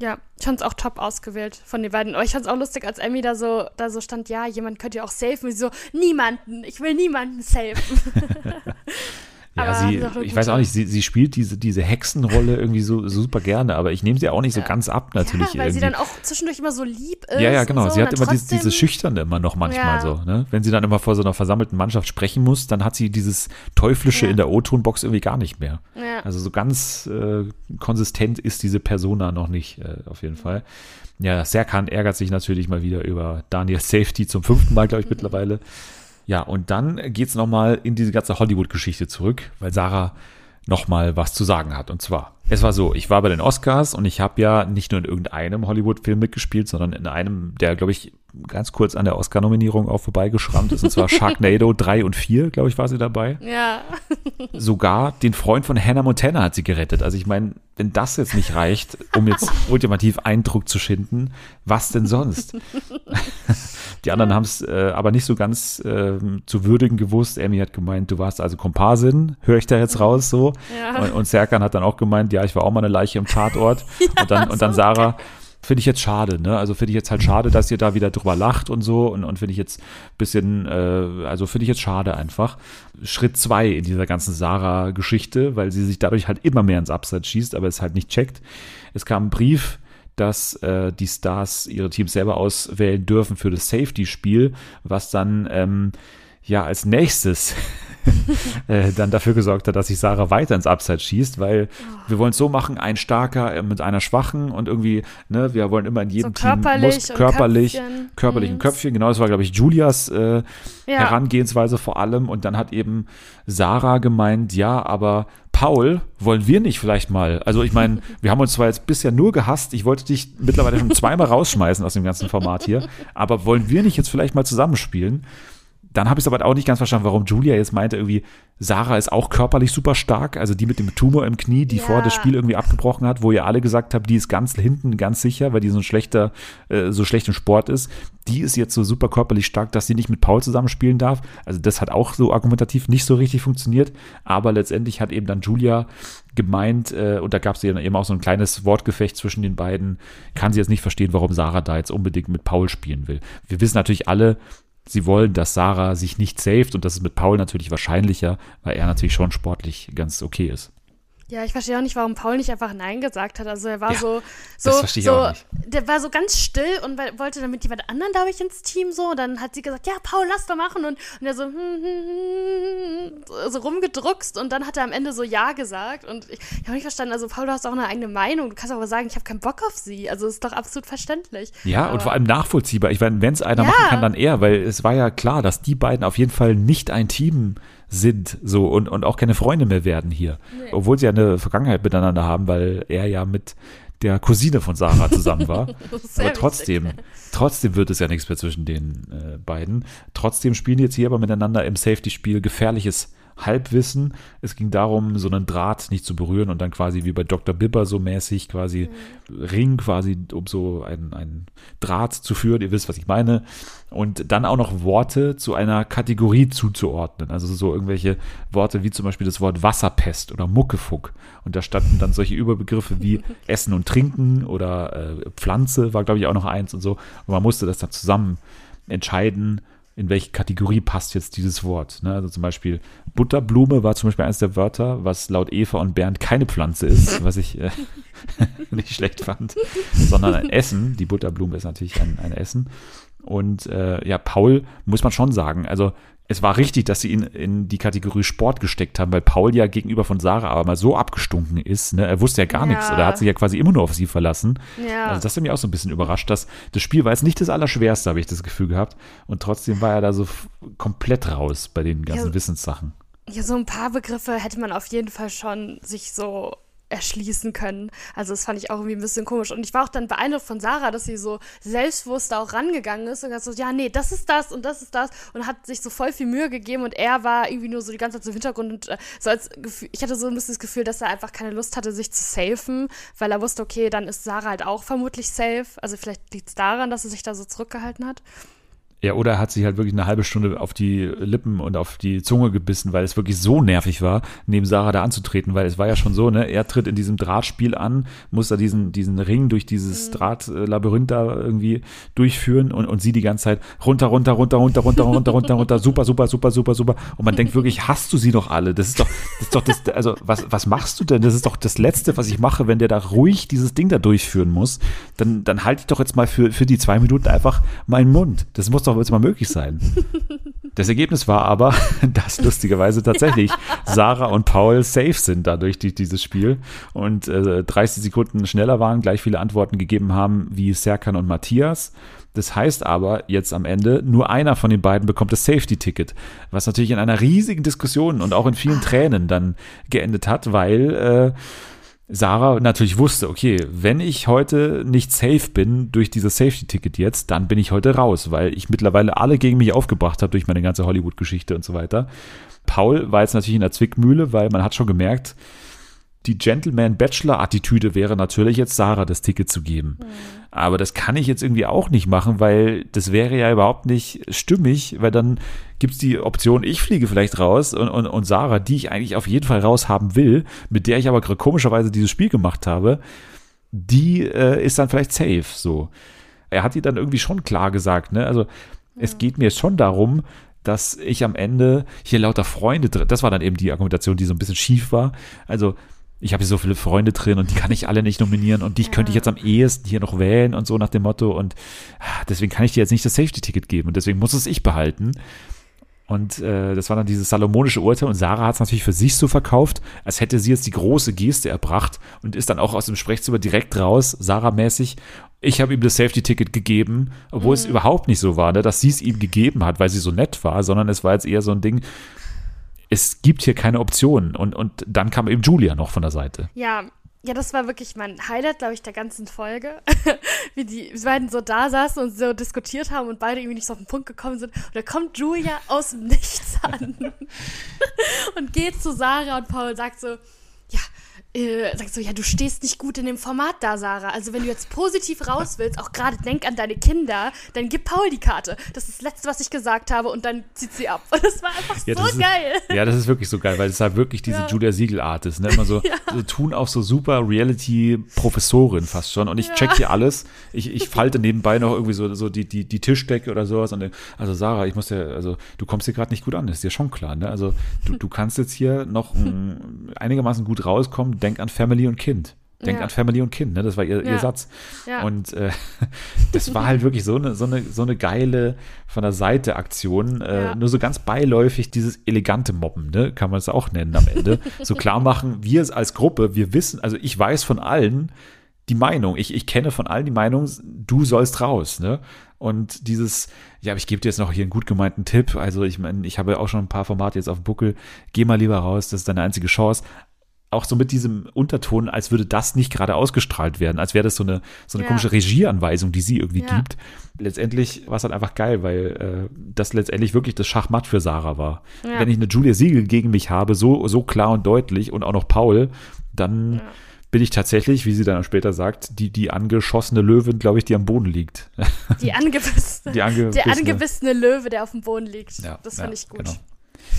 Ja, ich fand es auch top ausgewählt von den beiden. Aber ich fand es auch lustig, als Emmy da so, da so stand, ja, jemand könnte ja auch safen. Und sie so, niemanden, ich will niemanden safen. Ja, sie, ich weiß auch nicht, sie, sie spielt diese, diese Hexenrolle irgendwie so super gerne, aber ich nehme sie auch nicht so Ja. ganz ab, natürlich. ja, weil sie irgendwie. dann auch zwischendurch immer so lieb ist. ja, ja, genau. So, sie hat immer trotzdem- diese Schüchterne immer noch manchmal Ja. so. Ne? Wenn sie dann immer vor so einer versammelten Mannschaft sprechen muss, dann hat sie dieses Teuflische in der O-Tonbox irgendwie gar nicht mehr. Ja. Also so ganz äh, konsistent ist diese Persona noch nicht, äh, auf jeden Fall. Ja, Serkan ärgert sich natürlich mal wieder über Daniel Safety zum fünften Mal, glaube ich, mittlerweile. Ja, und dann geht's noch nochmal in diese ganze Hollywood-Geschichte zurück, weil Sarah nochmal was zu sagen hat. Und zwar, es war so, ich war bei den Oscars und ich habe ja nicht nur in irgendeinem Hollywood-Film mitgespielt, sondern in einem, der, glaube ich, ganz kurz an der Oscar-Nominierung auch vorbeigeschrammt ist, und zwar Sharknado 3 und 4, glaube ich, war sie dabei ja. sogar den Freund von Hannah Montana hat sie gerettet. Also ich meine, wenn das jetzt nicht reicht, um jetzt ultimativ Eindruck zu schinden, was denn sonst? Die anderen haben es äh, aber nicht so ganz ähm, zu würdigen gewusst. Amy hat gemeint, du warst also Komparsin, höre ich da jetzt raus so. Ja. Und, und Serkan hat dann auch gemeint, ja, ich war auch mal eine Leiche im Tatort. und dann, und dann Sarah, finde ich jetzt schade, ne? Also finde ich jetzt halt schade, dass ihr da wieder drüber lacht und so und, und finde ich jetzt ein bisschen, äh, also finde ich jetzt schade einfach. Schritt zwei in dieser ganzen Sarah-Geschichte, weil sie sich dadurch halt immer mehr ins Abseits schießt, aber es halt nicht checkt. Es kam ein Brief, dass äh, die Stars ihre Teams selber auswählen dürfen für das Safety-Spiel, was dann ähm, ja als nächstes äh, dann dafür gesorgt hat, dass sich Sarah weiter ins Abseits schießt, weil wir wollen es so machen, ein starker äh, mit einer schwachen und irgendwie, ne, wir wollen immer in jedem So körperlich Team muss körperlich, Köpfchen. körperlich Mhm. Köpfchen, genau, das war, glaube ich, Julias äh, Ja. Herangehensweise vor allem und dann hat eben Sarah gemeint, ja, aber Paul, wollen wir nicht vielleicht mal, also ich meine, wir haben uns zwar jetzt bisher nur gehasst, ich wollte dich mittlerweile schon zweimal rausschmeißen aus dem ganzen Format hier, aber wollen wir nicht jetzt vielleicht mal zusammenspielen? Dann habe ich es aber auch nicht ganz verstanden, warum Julia jetzt meinte, irgendwie, Sarah ist auch körperlich super stark, also die mit dem Tumor im Knie, die Ja. vorher das Spiel irgendwie abgebrochen hat, wo ihr alle gesagt habt, die ist ganz hinten ganz sicher, weil die so ein schlechter, äh, so schlecht im Sport ist. Die ist jetzt so super körperlich stark, dass sie nicht mit Paul zusammenspielen darf. Also das hat auch so argumentativ nicht so richtig funktioniert. Aber letztendlich hat eben dann Julia gemeint, äh, und da gab es ja dann eben auch so ein kleines Wortgefecht zwischen den beiden, kann sie jetzt nicht verstehen, warum Sarah da jetzt unbedingt mit Paul spielen will. Wir wissen natürlich alle, sie wollen, dass Sarah sich nicht saved und das ist mit Paul natürlich wahrscheinlicher, weil er natürlich schon sportlich ganz okay ist. Ja, ich verstehe auch nicht, warum Paul nicht einfach Nein gesagt hat. Also er war Ja, so, so, das verstehe ich so, auch nicht. der war so ganz still und wollte dann mit jemand anderem, glaube ich, ins Team so. Und dann hat sie gesagt, ja, Paul, lass doch machen. Und, und er so, hm, hm, hm, so rumgedruckst und dann hat er am Ende so Ja gesagt. Und ich, ich habe nicht verstanden, also Paul, du hast auch eine eigene Meinung. Du kannst aber sagen, ich habe keinen Bock auf sie. Also ist doch absolut verständlich. Ja, aber, und vor allem nachvollziehbar. Ich meine, wenn es einer Ja. machen kann, dann er, weil es war ja klar, dass die beiden auf jeden Fall nicht ein Team sind so und, und auch keine Freunde mehr werden hier. Obwohl sie ja eine Vergangenheit miteinander haben, weil er ja mit der Cousine von Sarah zusammen war. Aber trotzdem, wichtig. trotzdem wird es ja nichts mehr zwischen den äh, beiden. Trotzdem spielen die jetzt hier aber miteinander im Safety-Spiel gefährliches Halbwissen. Es ging darum, so einen Draht nicht zu berühren und dann quasi wie bei Dr. Bibber so mäßig quasi Ring quasi, um so einen, einen Draht zu führen. Ihr wisst, was ich meine. Und dann auch noch Worte zu einer Kategorie zuzuordnen. Also so irgendwelche Worte wie zum Beispiel das Wort Wasserpest oder Muckefuck. Und da standen dann solche Überbegriffe wie Essen und Trinken oder äh, Pflanze war, glaube ich, auch noch eins und so. Und man musste das dann zusammen entscheiden, in welche Kategorie passt jetzt dieses Wort. Ne? Also zum Beispiel Butterblume war zum Beispiel eines der Wörter, was laut Eva und Bernd keine Pflanze ist, was ich äh, nicht schlecht fand, sondern ein Essen. Die Butterblume ist natürlich ein, ein Essen. Und äh, ja, Paul muss man schon sagen, also es war richtig, dass sie ihn in die Kategorie Sport gesteckt haben, weil Paul ja gegenüber von Sarah aber mal so abgestunken ist. Ne? Er wusste ja gar Ja. nichts oder hat sich ja quasi immer nur auf sie verlassen. Ja. Also das hat mich auch so ein bisschen überrascht, dass das Spiel war jetzt nicht das Allerschwerste, habe ich das Gefühl gehabt. Und trotzdem war er da so komplett raus bei den ganzen Ja. Wissenssachen. Ja, so ein paar Begriffe hätte man auf jeden Fall schon sich so erschließen können. Also das fand ich auch irgendwie ein bisschen komisch. Und ich war auch dann beeindruckt von Sarah, dass sie so selbstbewusst da auch rangegangen ist und hat so, ja, nee, das ist das und das ist das und hat sich so voll viel Mühe gegeben und er war irgendwie nur so die ganze Zeit so im Hintergrund und äh, so als Gefühl, ich hatte so ein bisschen das Gefühl, dass er einfach keine Lust hatte, sich zu safen, weil er wusste, okay, dann ist Sarah halt auch vermutlich safe. Also vielleicht liegt es daran, dass er sich da so zurückgehalten hat. Ja, oder er hat sich halt wirklich eine halbe Stunde auf die Lippen und auf die Zunge gebissen, weil es wirklich so nervig war, neben Sarah da anzutreten, weil es war ja schon so, ne, er tritt in diesem Drahtspiel an, muss da diesen, diesen Ring durch dieses Drahtlabyrinth da irgendwie durchführen und, und sie die ganze Zeit runter, runter, runter, runter, runter, runter, runter, runter, super, super, super, super, super. Und man denkt wirklich, hast du sie doch alle? Das ist doch, das ist doch das, also was, was machst du denn? Das ist doch das Letzte, was ich mache, wenn der da ruhig dieses Ding da durchführen muss. Dann, dann halte ich doch jetzt mal für, für die zwei Minuten einfach meinen Mund. Das muss doch jetzt mal möglich sein. Das Ergebnis war aber, dass lustigerweise tatsächlich Sarah und Paul safe sind dadurch durch dieses Spiel und äh, 30 Sekunden schneller waren, gleich viele Antworten gegeben haben wie Serkan und Matthias. Das heißt aber jetzt am Ende, nur einer von den beiden bekommt das Safety-Ticket, was natürlich in einer riesigen Diskussion und auch in vielen Tränen dann geendet hat, weil äh, Sarah natürlich wusste, okay, wenn ich heute nicht safe bin durch dieses Safety-Ticket jetzt, dann bin ich heute raus, weil ich mittlerweile alle gegen mich aufgebracht habe durch meine ganze Hollywood-Geschichte und so weiter. Paul war jetzt natürlich in der Zwickmühle, weil man hat schon gemerkt, die Gentleman-Bachelor-Attitüde wäre natürlich jetzt Sarah das Ticket zu geben. Aber das kann ich jetzt irgendwie auch nicht machen, weil das wäre ja überhaupt nicht stimmig, weil dann gibt's die Option, ich fliege vielleicht raus und, und, und Sarah, die ich eigentlich auf jeden Fall raus haben will, mit der ich aber komischerweise dieses Spiel gemacht habe, die äh, ist dann vielleicht safe. So. Er hat die dann irgendwie schon klar gesagt, ne? Also es geht mir schon darum, dass ich am Ende hier lauter Freunde drin, das war dann eben die Argumentation, die so ein bisschen schief war. Also ich habe hier so viele Freunde drin und die kann ich alle nicht nominieren und dich könnte ich jetzt am ehesten hier noch wählen und so nach dem Motto und ah, deswegen kann ich dir jetzt nicht das Safety-Ticket geben und deswegen muss es ich behalten. Und äh, das war dann dieses salomonische Urteil und Sarah hat es natürlich für sich so verkauft, als hätte sie jetzt die große Geste erbracht und ist dann auch aus dem Sprechzimmer direkt raus, Sarah-mäßig. Ich habe ihm das Safety-Ticket gegeben, obwohl es überhaupt nicht so war, ne, dass sie es ihm gegeben hat, weil sie so nett war, sondern es war jetzt eher so ein Ding, es gibt hier keine Optionen. Und, und dann kam eben Julia noch von der Seite. Ja, Ja, das war wirklich mein Highlight, glaube ich, der ganzen Folge. Wie die beiden so da saßen und so diskutiert haben und beide irgendwie nicht so auf den Punkt gekommen sind. Und da kommt Julia aus dem Nichts an und geht zu Sarah und Paul und sagt so, äh, sagt so, ja, du stehst nicht gut in dem Format da, Sarah. Also wenn du jetzt positiv raus willst, auch gerade denk an deine Kinder, dann gib Paul die Karte. Das ist das Letzte, was ich gesagt habe und dann zieht sie ab. Und das war einfach Ja, so ist, geil. Ja, das ist wirklich so geil, weil es halt wirklich diese Ja. Julia Siegel-Art ist. Ne? Immer so, so tun auch so super Reality-Professorin fast schon. Und ich check hier alles. Ich, ich falte nebenbei noch irgendwie so, so die, die, die Tischdecke oder sowas. Und also Sarah, ich muss ja, also du kommst hier gerade nicht gut an, das ist dir schon klar. Ne? Also du, du kannst jetzt hier noch mm, einigermaßen gut rauskommen. Denk an Family und Kind. Denk Ja. an Family und Kind, ne? Das war ihr, ihr Ja. Satz. Ja. Und äh, das war halt wirklich so eine, so eine, so eine geile von der Seite Aktion. Äh. Nur so ganz beiläufig dieses elegante Mobben, ne? Kann man es auch nennen am Ende. so klar machen, wir es als Gruppe, wir wissen, also ich weiß von allen die Meinung. Ich, ich kenne von allen die Meinung, du sollst raus, ne? Und dieses, ja, aber ich gebe dir jetzt noch hier einen gut gemeinten Tipp. Also ich meine, ich habe auch schon ein paar Formate jetzt auf dem Buckel. Geh mal lieber raus, das ist deine einzige Chance auch so mit diesem Unterton, als würde das nicht gerade ausgestrahlt werden, als wäre das so eine, so eine Ja. komische Regieanweisung, die sie irgendwie Ja. gibt. Letztendlich war es halt einfach geil, weil äh, das letztendlich wirklich das Schachmatt für Sarah war. Ja. Wenn ich eine Julia Siegel gegen mich habe, so, so klar und deutlich und auch noch Paul, dann bin ich tatsächlich, wie sie dann später sagt, die, die angeschossene Löwin, glaube ich, die am Boden liegt. Die angebissene, Die angebissene- der angebissene Löwe, der auf dem Boden liegt. Ja, das ja, fand ich gut. genau.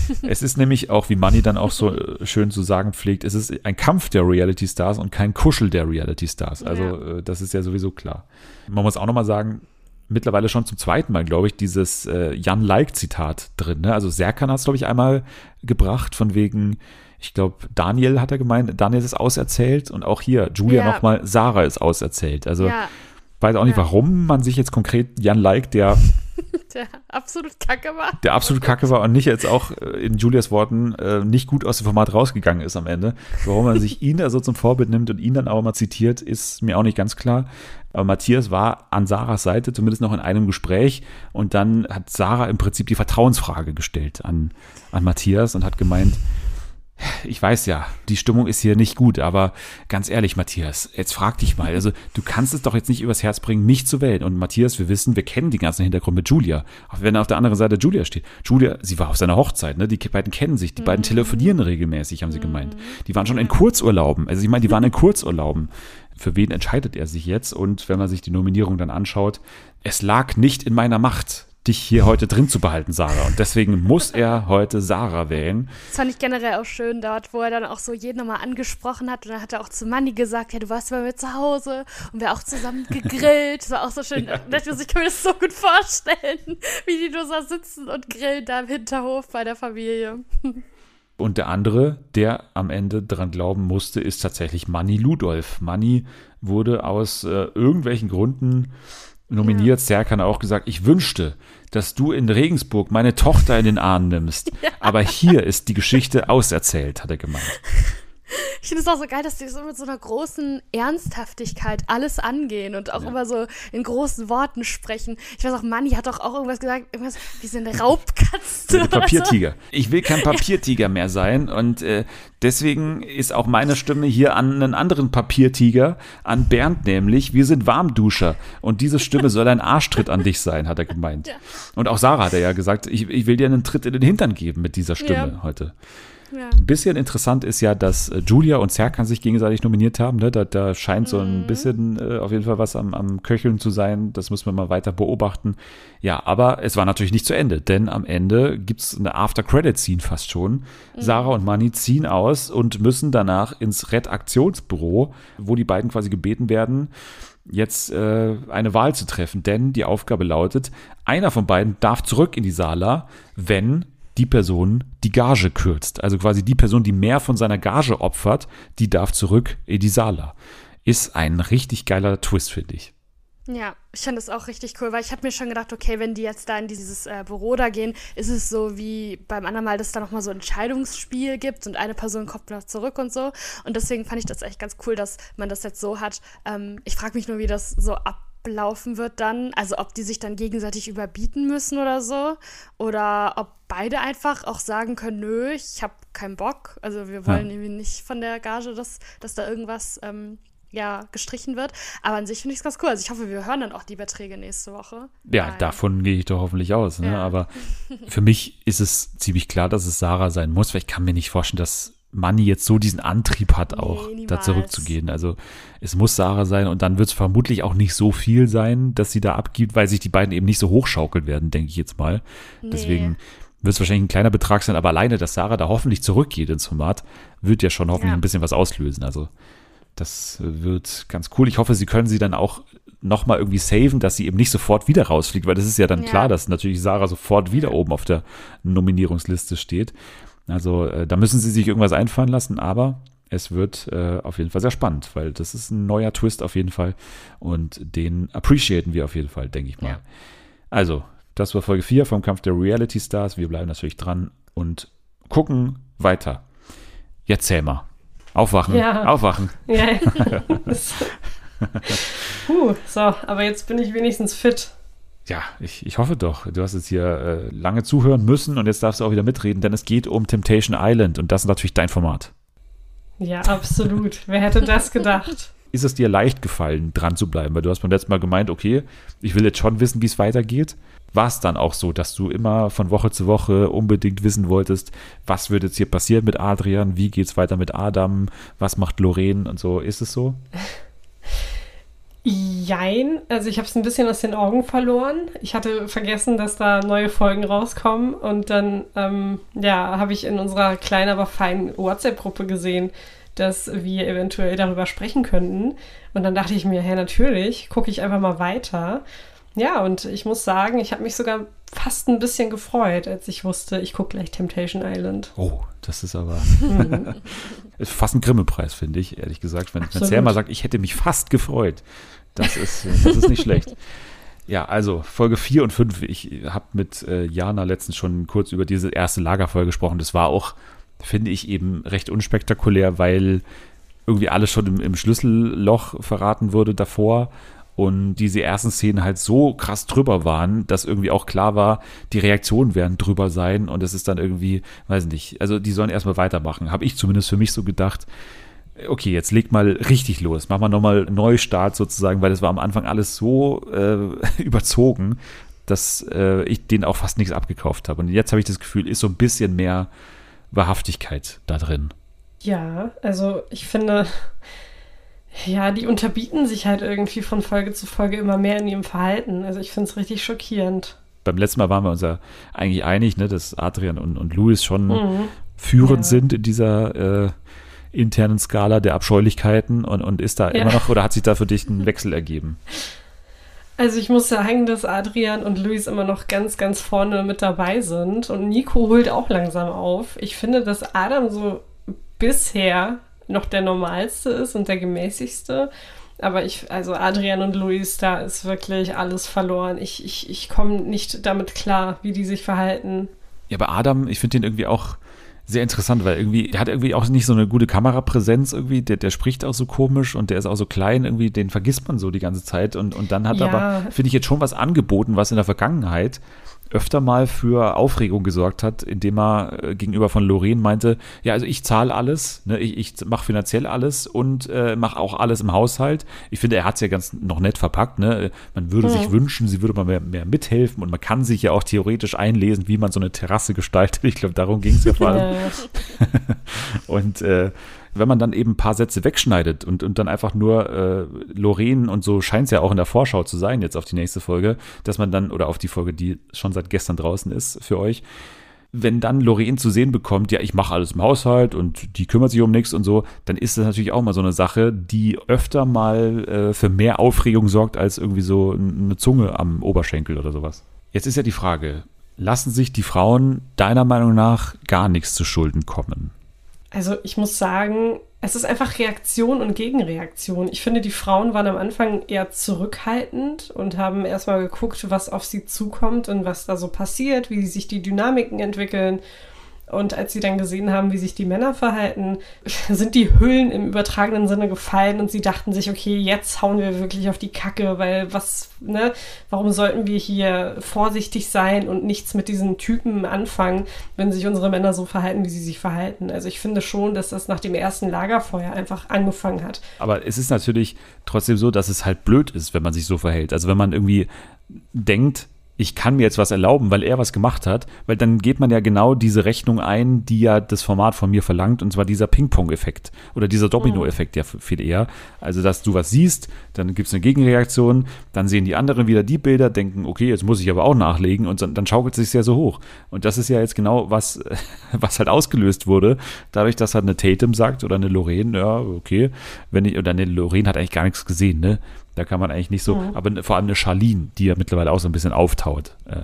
Es ist nämlich auch, wie Manni dann auch so äh, schön zu sagen pflegt, es ist ein Kampf der Reality Stars und kein Kuschel der Reality Stars. Also Ja. äh, das ist ja sowieso klar. Man muss auch nochmal sagen, mittlerweile schon zum zweiten Mal, glaube ich, dieses äh, Jan Like-Zitat drin. Ne? Also Serkan hat es, glaube ich, einmal gebracht, von wegen, ich glaube, Daniel hat er gemeint, Daniel ist auserzählt und auch hier, Julia Ja. nochmal, Sarah ist auserzählt. Also Ja, weiß auch nicht, Ja. warum man sich jetzt konkret Jan Like, der der absolut kacke war. der absolut kacke war und nicht jetzt auch äh, in Julias Worten äh, nicht gut aus dem Format rausgegangen ist am Ende. Warum man sich ihn also zum Vorbild nimmt und ihn dann auch mal zitiert, ist mir auch nicht ganz klar. Aber Matthias war an Sarahs Seite, zumindest noch in einem Gespräch. Und dann hat Sarah im Prinzip die Vertrauensfrage gestellt an, an Matthias und hat gemeint, ich weiß ja, die Stimmung ist hier nicht gut, aber ganz ehrlich, Matthias, jetzt frag dich mal, also du kannst es doch jetzt nicht übers Herz bringen, mich zu wählen. Und Matthias, wir wissen, wir kennen den ganzen Hintergrund mit Julia. Auch wenn auf der anderen Seite Julia steht. Julia, sie war auf seiner Hochzeit, ne? Die beiden kennen sich, die beiden telefonieren regelmäßig, haben sie gemeint. Die waren schon in Kurzurlauben. Also ich meine, die waren in Kurzurlauben. Für wen entscheidet er sich jetzt? Und wenn man sich die Nominierung dann anschaut, es lag nicht in meiner Macht, dich hier heute drin zu behalten, Sarah. Und deswegen muss er heute Sarah wählen. Das fand ich generell auch schön dort, wo er dann auch so jeden nochmal angesprochen hat. Und dann hat er auch zu Manni gesagt, ja, du warst bei mir zu Hause und wir auch zusammen gegrillt. Das war auch so schön. Dachte ich kann mir das so gut vorstellen, wie die nur so sitzen und grillen da im Hinterhof bei der Familie. Und der andere, der am Ende dran glauben musste, ist tatsächlich Manny Ludolf. Manny wurde aus äh, irgendwelchen Gründen nominiert. Serkan hat auch gesagt, ich wünschte, dass du in Regensburg meine Tochter in den Arm nimmst. Aber hier ist die Geschichte auserzählt, hat er gemeint. Ich finde es auch so geil, dass die so mit so einer großen Ernsthaftigkeit alles angehen und auch Ja. immer so in großen Worten sprechen. Ich weiß auch, Manni hat doch auch irgendwas gesagt, irgendwas wie so eine Raubkatze. Ein oder so. Papiertiger. Ich will kein Papiertiger mehr sein und äh, deswegen ist auch meine Stimme hier an einen anderen Papiertiger, an Bernd nämlich. Wir sind Warmduscher und diese Stimme soll ein Arschtritt an dich sein, hat er gemeint. Ja. Und auch Sarah hat er ja gesagt, ich, ich will dir einen Tritt in den Hintern geben mit dieser Stimme Ja. heute. Ja. Ein bisschen interessant ist ja, dass äh, Julia und Serkan sich gegenseitig nominiert haben. Ne? Da, da scheint so ein bisschen äh, auf jeden Fall was am, am Köcheln zu sein. Das müssen wir mal weiter beobachten. Ja, aber es war natürlich nicht zu Ende, denn am Ende gibt's eine After-Credit-Scene fast schon. Sarah und Manny ziehen aus und müssen danach ins Redaktionsbüro, wo die beiden quasi gebeten werden, jetzt äh, eine Wahl zu treffen. Denn die Aufgabe lautet, einer von beiden darf zurück in die Sala, wenn die Person die Gage kürzt. Also quasi die Person, die mehr von seiner Gage opfert, die darf zurück in die Sala. Ist ein richtig geiler Twist, finde ich. Ja, ich fand das auch richtig cool, weil ich habe mir schon gedacht, okay, wenn die jetzt da in dieses äh, Büro da gehen, ist es so wie beim anderen Mal, dass da nochmal so ein Entscheidungsspiel gibt und eine Person kommt noch zurück und so. Und deswegen fand ich das echt ganz cool, dass man das jetzt so hat. Ähm, ich frage mich nur, wie das so ablaufen wird dann. Also ob die sich dann gegenseitig überbieten müssen oder so. Oder ob beide einfach auch sagen können, nö, ich habe keinen Bock. Also wir wollen Ja. irgendwie nicht von der Gage, dass, dass da irgendwas ähm, ja, gestrichen wird. Aber an sich finde ich es ganz cool. Also ich hoffe, wir hören dann auch die Beträge nächste Woche. Ja, Weil- davon gehe ich doch hoffentlich aus. Ne? Ja. Aber für mich ist es ziemlich klar, dass es Sarah sein muss, weil ich kann mir nicht vorstellen, dass Manni jetzt so diesen Antrieb hat, auch Nee, da zurückzugehen. Also es muss Sarah sein und dann wird es vermutlich auch nicht so viel sein, dass sie da abgibt, weil sich die beiden eben nicht so hochschaukeln werden, denke ich jetzt mal. Deswegen wird es wahrscheinlich ein kleiner Betrag sein, aber alleine, dass Sarah da hoffentlich zurückgeht ins Format, wird ja schon hoffentlich Ja. ein bisschen was auslösen. Also das wird ganz cool. Ich hoffe, sie können sie dann auch nochmal irgendwie saven, dass sie eben nicht sofort wieder rausfliegt, weil das ist ja dann Ja. klar, dass natürlich Sarah sofort wieder oben auf der Nominierungsliste steht. Also äh, da müssen sie sich irgendwas einfallen lassen, aber es wird äh, auf jeden Fall sehr spannend, weil das ist ein neuer Twist auf jeden Fall und den appreciaten wir auf jeden Fall, denke ich mal. Ja. Also, das war Folge 4 vom Kampf der Reality Stars. Wir bleiben natürlich dran und gucken weiter. Jetzt zähl mal. Aufwachen, Ja. aufwachen. Ja. Puh, so, aber jetzt bin ich wenigstens fit. Ja, ich, ich hoffe doch. Du hast jetzt hier äh, lange zuhören müssen und jetzt darfst du auch wieder mitreden, denn es geht um Temptation Island und das ist natürlich dein Format. Ja, absolut. Wer hätte das gedacht? Ist es dir leicht gefallen, dran zu bleiben? Weil du hast beim letzten Mal gemeint, okay, ich will jetzt schon wissen, wie es weitergeht. War es dann auch so, dass du immer von Woche zu Woche unbedingt wissen wolltest, was wird jetzt hier passieren mit Adrian, wie geht's weiter mit Adam, was macht Lorraine und so? Ist es so? Jein, also ich habe es ein bisschen aus den Augen verloren. Ich hatte vergessen, dass da neue Folgen rauskommen und dann, ähm, ja, habe ich in unserer kleinen, aber feinen WhatsApp-Gruppe gesehen, dass wir eventuell darüber sprechen könnten. Und dann dachte ich mir, hä, natürlich, gucke ich einfach mal weiter. Ja, und ich muss sagen, ich habe mich sogar fast ein bisschen gefreut, als ich wusste, ich gucke gleich Temptation Island. Oh, das ist aber Mhm. ist fast ein Grimme-Preis, finde ich, ehrlich gesagt. Wenn, wenn Absolut. Selma sagt, ich hätte mich fast gefreut, das ist, das ist nicht schlecht. Ja, also Folge 4 und 5. Ich habe mit äh, Jana letztens schon kurz über diese erste Lagerfolge gesprochen. Das war auch, finde ich, eben recht unspektakulär, weil irgendwie alles schon im, im Schlüsselloch verraten wurde davor und diese ersten Szenen halt so krass drüber waren, dass irgendwie auch klar war, die Reaktionen werden drüber sein und es ist dann irgendwie, weiß nicht, also die sollen erstmal weitermachen. Habe ich zumindest für mich so gedacht, okay, jetzt leg mal richtig los, mach mal nochmal Neustart sozusagen, weil es war am Anfang alles so äh, überzogen, dass äh, ich denen auch fast nichts abgekauft habe. Und jetzt habe ich das Gefühl, ist so ein bisschen mehr Wahrhaftigkeit da drin. Ja, also ich finde, ja, die unterbieten sich halt irgendwie von Folge zu Folge immer mehr in ihrem Verhalten. Also ich finde es richtig schockierend. Beim letzten Mal waren wir uns ja eigentlich einig, ne, dass Adrian und, und Louis schon Mhm. führend Ja. sind in dieser äh, internen Skala der Abscheulichkeiten und, und ist da Ja. immer noch oder hat sich da für dich ein Wechsel ergeben? Also ich muss sagen, dass Adrian und Luis immer noch ganz, ganz vorne mit dabei sind. Und Nico holt auch langsam auf. Ich finde, dass Adam so bisher noch der normalste ist und der gemäßigste. Aber ich, also Adrian und Luis, da ist wirklich alles verloren. Ich, ich, ich komme nicht damit klar, wie die sich verhalten. Ja, bei Adam, ich finde den irgendwie auch sehr interessant, weil irgendwie, der hat irgendwie auch nicht so eine gute Kamerapräsenz irgendwie, der, der spricht auch so komisch und der ist auch so klein, irgendwie, den vergisst man so die ganze Zeit und, und dann hat Ja. er aber, finde ich, jetzt schon was angeboten, was in der Vergangenheit öfter mal für Aufregung gesorgt hat, indem er äh, gegenüber von Lorraine meinte, ja, also ich zahle alles, ne, ich, ich mache finanziell alles und äh, mache auch alles im Haushalt. Ich finde, er hat es ja ganz noch nett verpackt, ne? Man würde sich wünschen, sie würde mal mehr, mehr mithelfen und man kann sich ja auch theoretisch einlesen, wie man so eine Terrasse gestaltet. Ich glaube, darum ging es ja vor allem. Und äh, wenn man dann eben ein paar Sätze wegschneidet und, und dann einfach nur äh, Lorraine und so scheint es ja auch in der Vorschau zu sein, jetzt auf die nächste Folge, dass man dann, oder auf die Folge, die schon seit gestern draußen ist für euch, wenn dann Lorraine zu sehen bekommt, ja, ich mache alles im Haushalt und die kümmert sich um nichts und so, dann ist das natürlich auch mal so eine Sache, die öfter mal äh, für mehr Aufregung sorgt als irgendwie so eine Zunge am Oberschenkel oder sowas. Jetzt ist ja die Frage, lassen sich die Frauen deiner Meinung nach gar nichts zu Schulden kommen? Also ich muss sagen, es ist einfach Reaktion und Gegenreaktion. Ich finde, die Frauen waren am Anfang eher zurückhaltend und haben erstmal geguckt, was auf sie zukommt und was da so passiert, wie sich die Dynamiken entwickeln. Und als sie dann gesehen haben, wie sich die Männer verhalten, sind die Hüllen im übertragenen Sinne gefallen und sie dachten sich, okay, jetzt hauen wir wirklich auf die Kacke, weil was, ne, warum sollten wir hier vorsichtig sein und nichts mit diesen Typen anfangen, wenn sich unsere Männer so verhalten, wie sie sich verhalten? Also ich finde schon, dass das nach dem ersten Lagerfeuer einfach angefangen hat. Aber es ist natürlich trotzdem so, dass es halt blöd ist, wenn man sich so verhält. Also wenn man irgendwie denkt, ich kann mir jetzt was erlauben, weil er was gemacht hat, weil dann geht man ja genau diese Rechnung ein, die ja das Format von mir verlangt, und zwar dieser Ping-Pong-Effekt oder dieser Domino-Effekt ja viel eher. Also, dass du was siehst, dann gibt es eine Gegenreaktion, dann sehen die anderen wieder die Bilder, denken, okay, jetzt muss ich aber auch nachlegen und dann, dann schaukelt es sich ja so hoch. Und das ist ja jetzt genau was, was halt ausgelöst wurde, dadurch, dass halt eine Tatum sagt oder eine Lorraine, ja, okay, wenn ich, oder eine Lorraine hat eigentlich gar nichts gesehen, ne? Da kann man eigentlich nicht so, Mhm. aber vor allem eine Charlene, die ja mittlerweile auch so ein bisschen auftaut. Äh,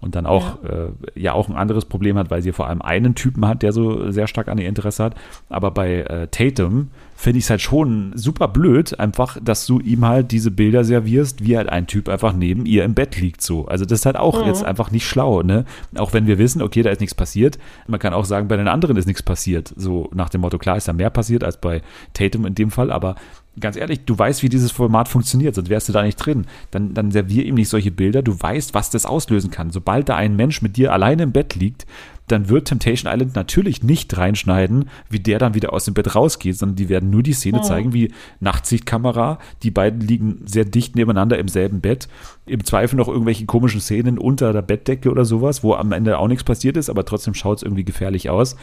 und dann auch ja. Äh, ja auch ein anderes Problem hat, weil sie vor allem einen Typen hat, der so sehr stark an ihr Interesse hat. Aber bei äh, Tatum finde ich es halt schon super blöd, einfach, dass du ihm halt diese Bilder servierst, wie halt ein Typ einfach neben ihr im Bett liegt so. Also das ist halt auch Mhm. jetzt einfach nicht schlau, ne? Auch wenn wir wissen, okay, da ist nichts passiert. Man kann auch sagen, bei den anderen ist nichts passiert. So nach dem Motto, klar ist da mehr passiert als bei Tatum in dem Fall, aber ganz ehrlich, du weißt, wie dieses Format funktioniert, sonst wärst du da nicht drin. Dann, dann servier ihm nicht solche Bilder. Du weißt, was das auslösen kann. Sobald da ein Mensch mit dir alleine im Bett liegt, dann wird Temptation Island natürlich nicht reinschneiden, wie der dann wieder aus dem Bett rausgeht, sondern die werden nur die Szene Oh. zeigen, wie Nachtsichtkamera, die beiden liegen sehr dicht nebeneinander im selben Bett. Im Zweifel noch irgendwelche komischen Szenen unter der Bettdecke oder sowas, wo am Ende auch nichts passiert ist, aber trotzdem schaut es irgendwie gefährlich aus.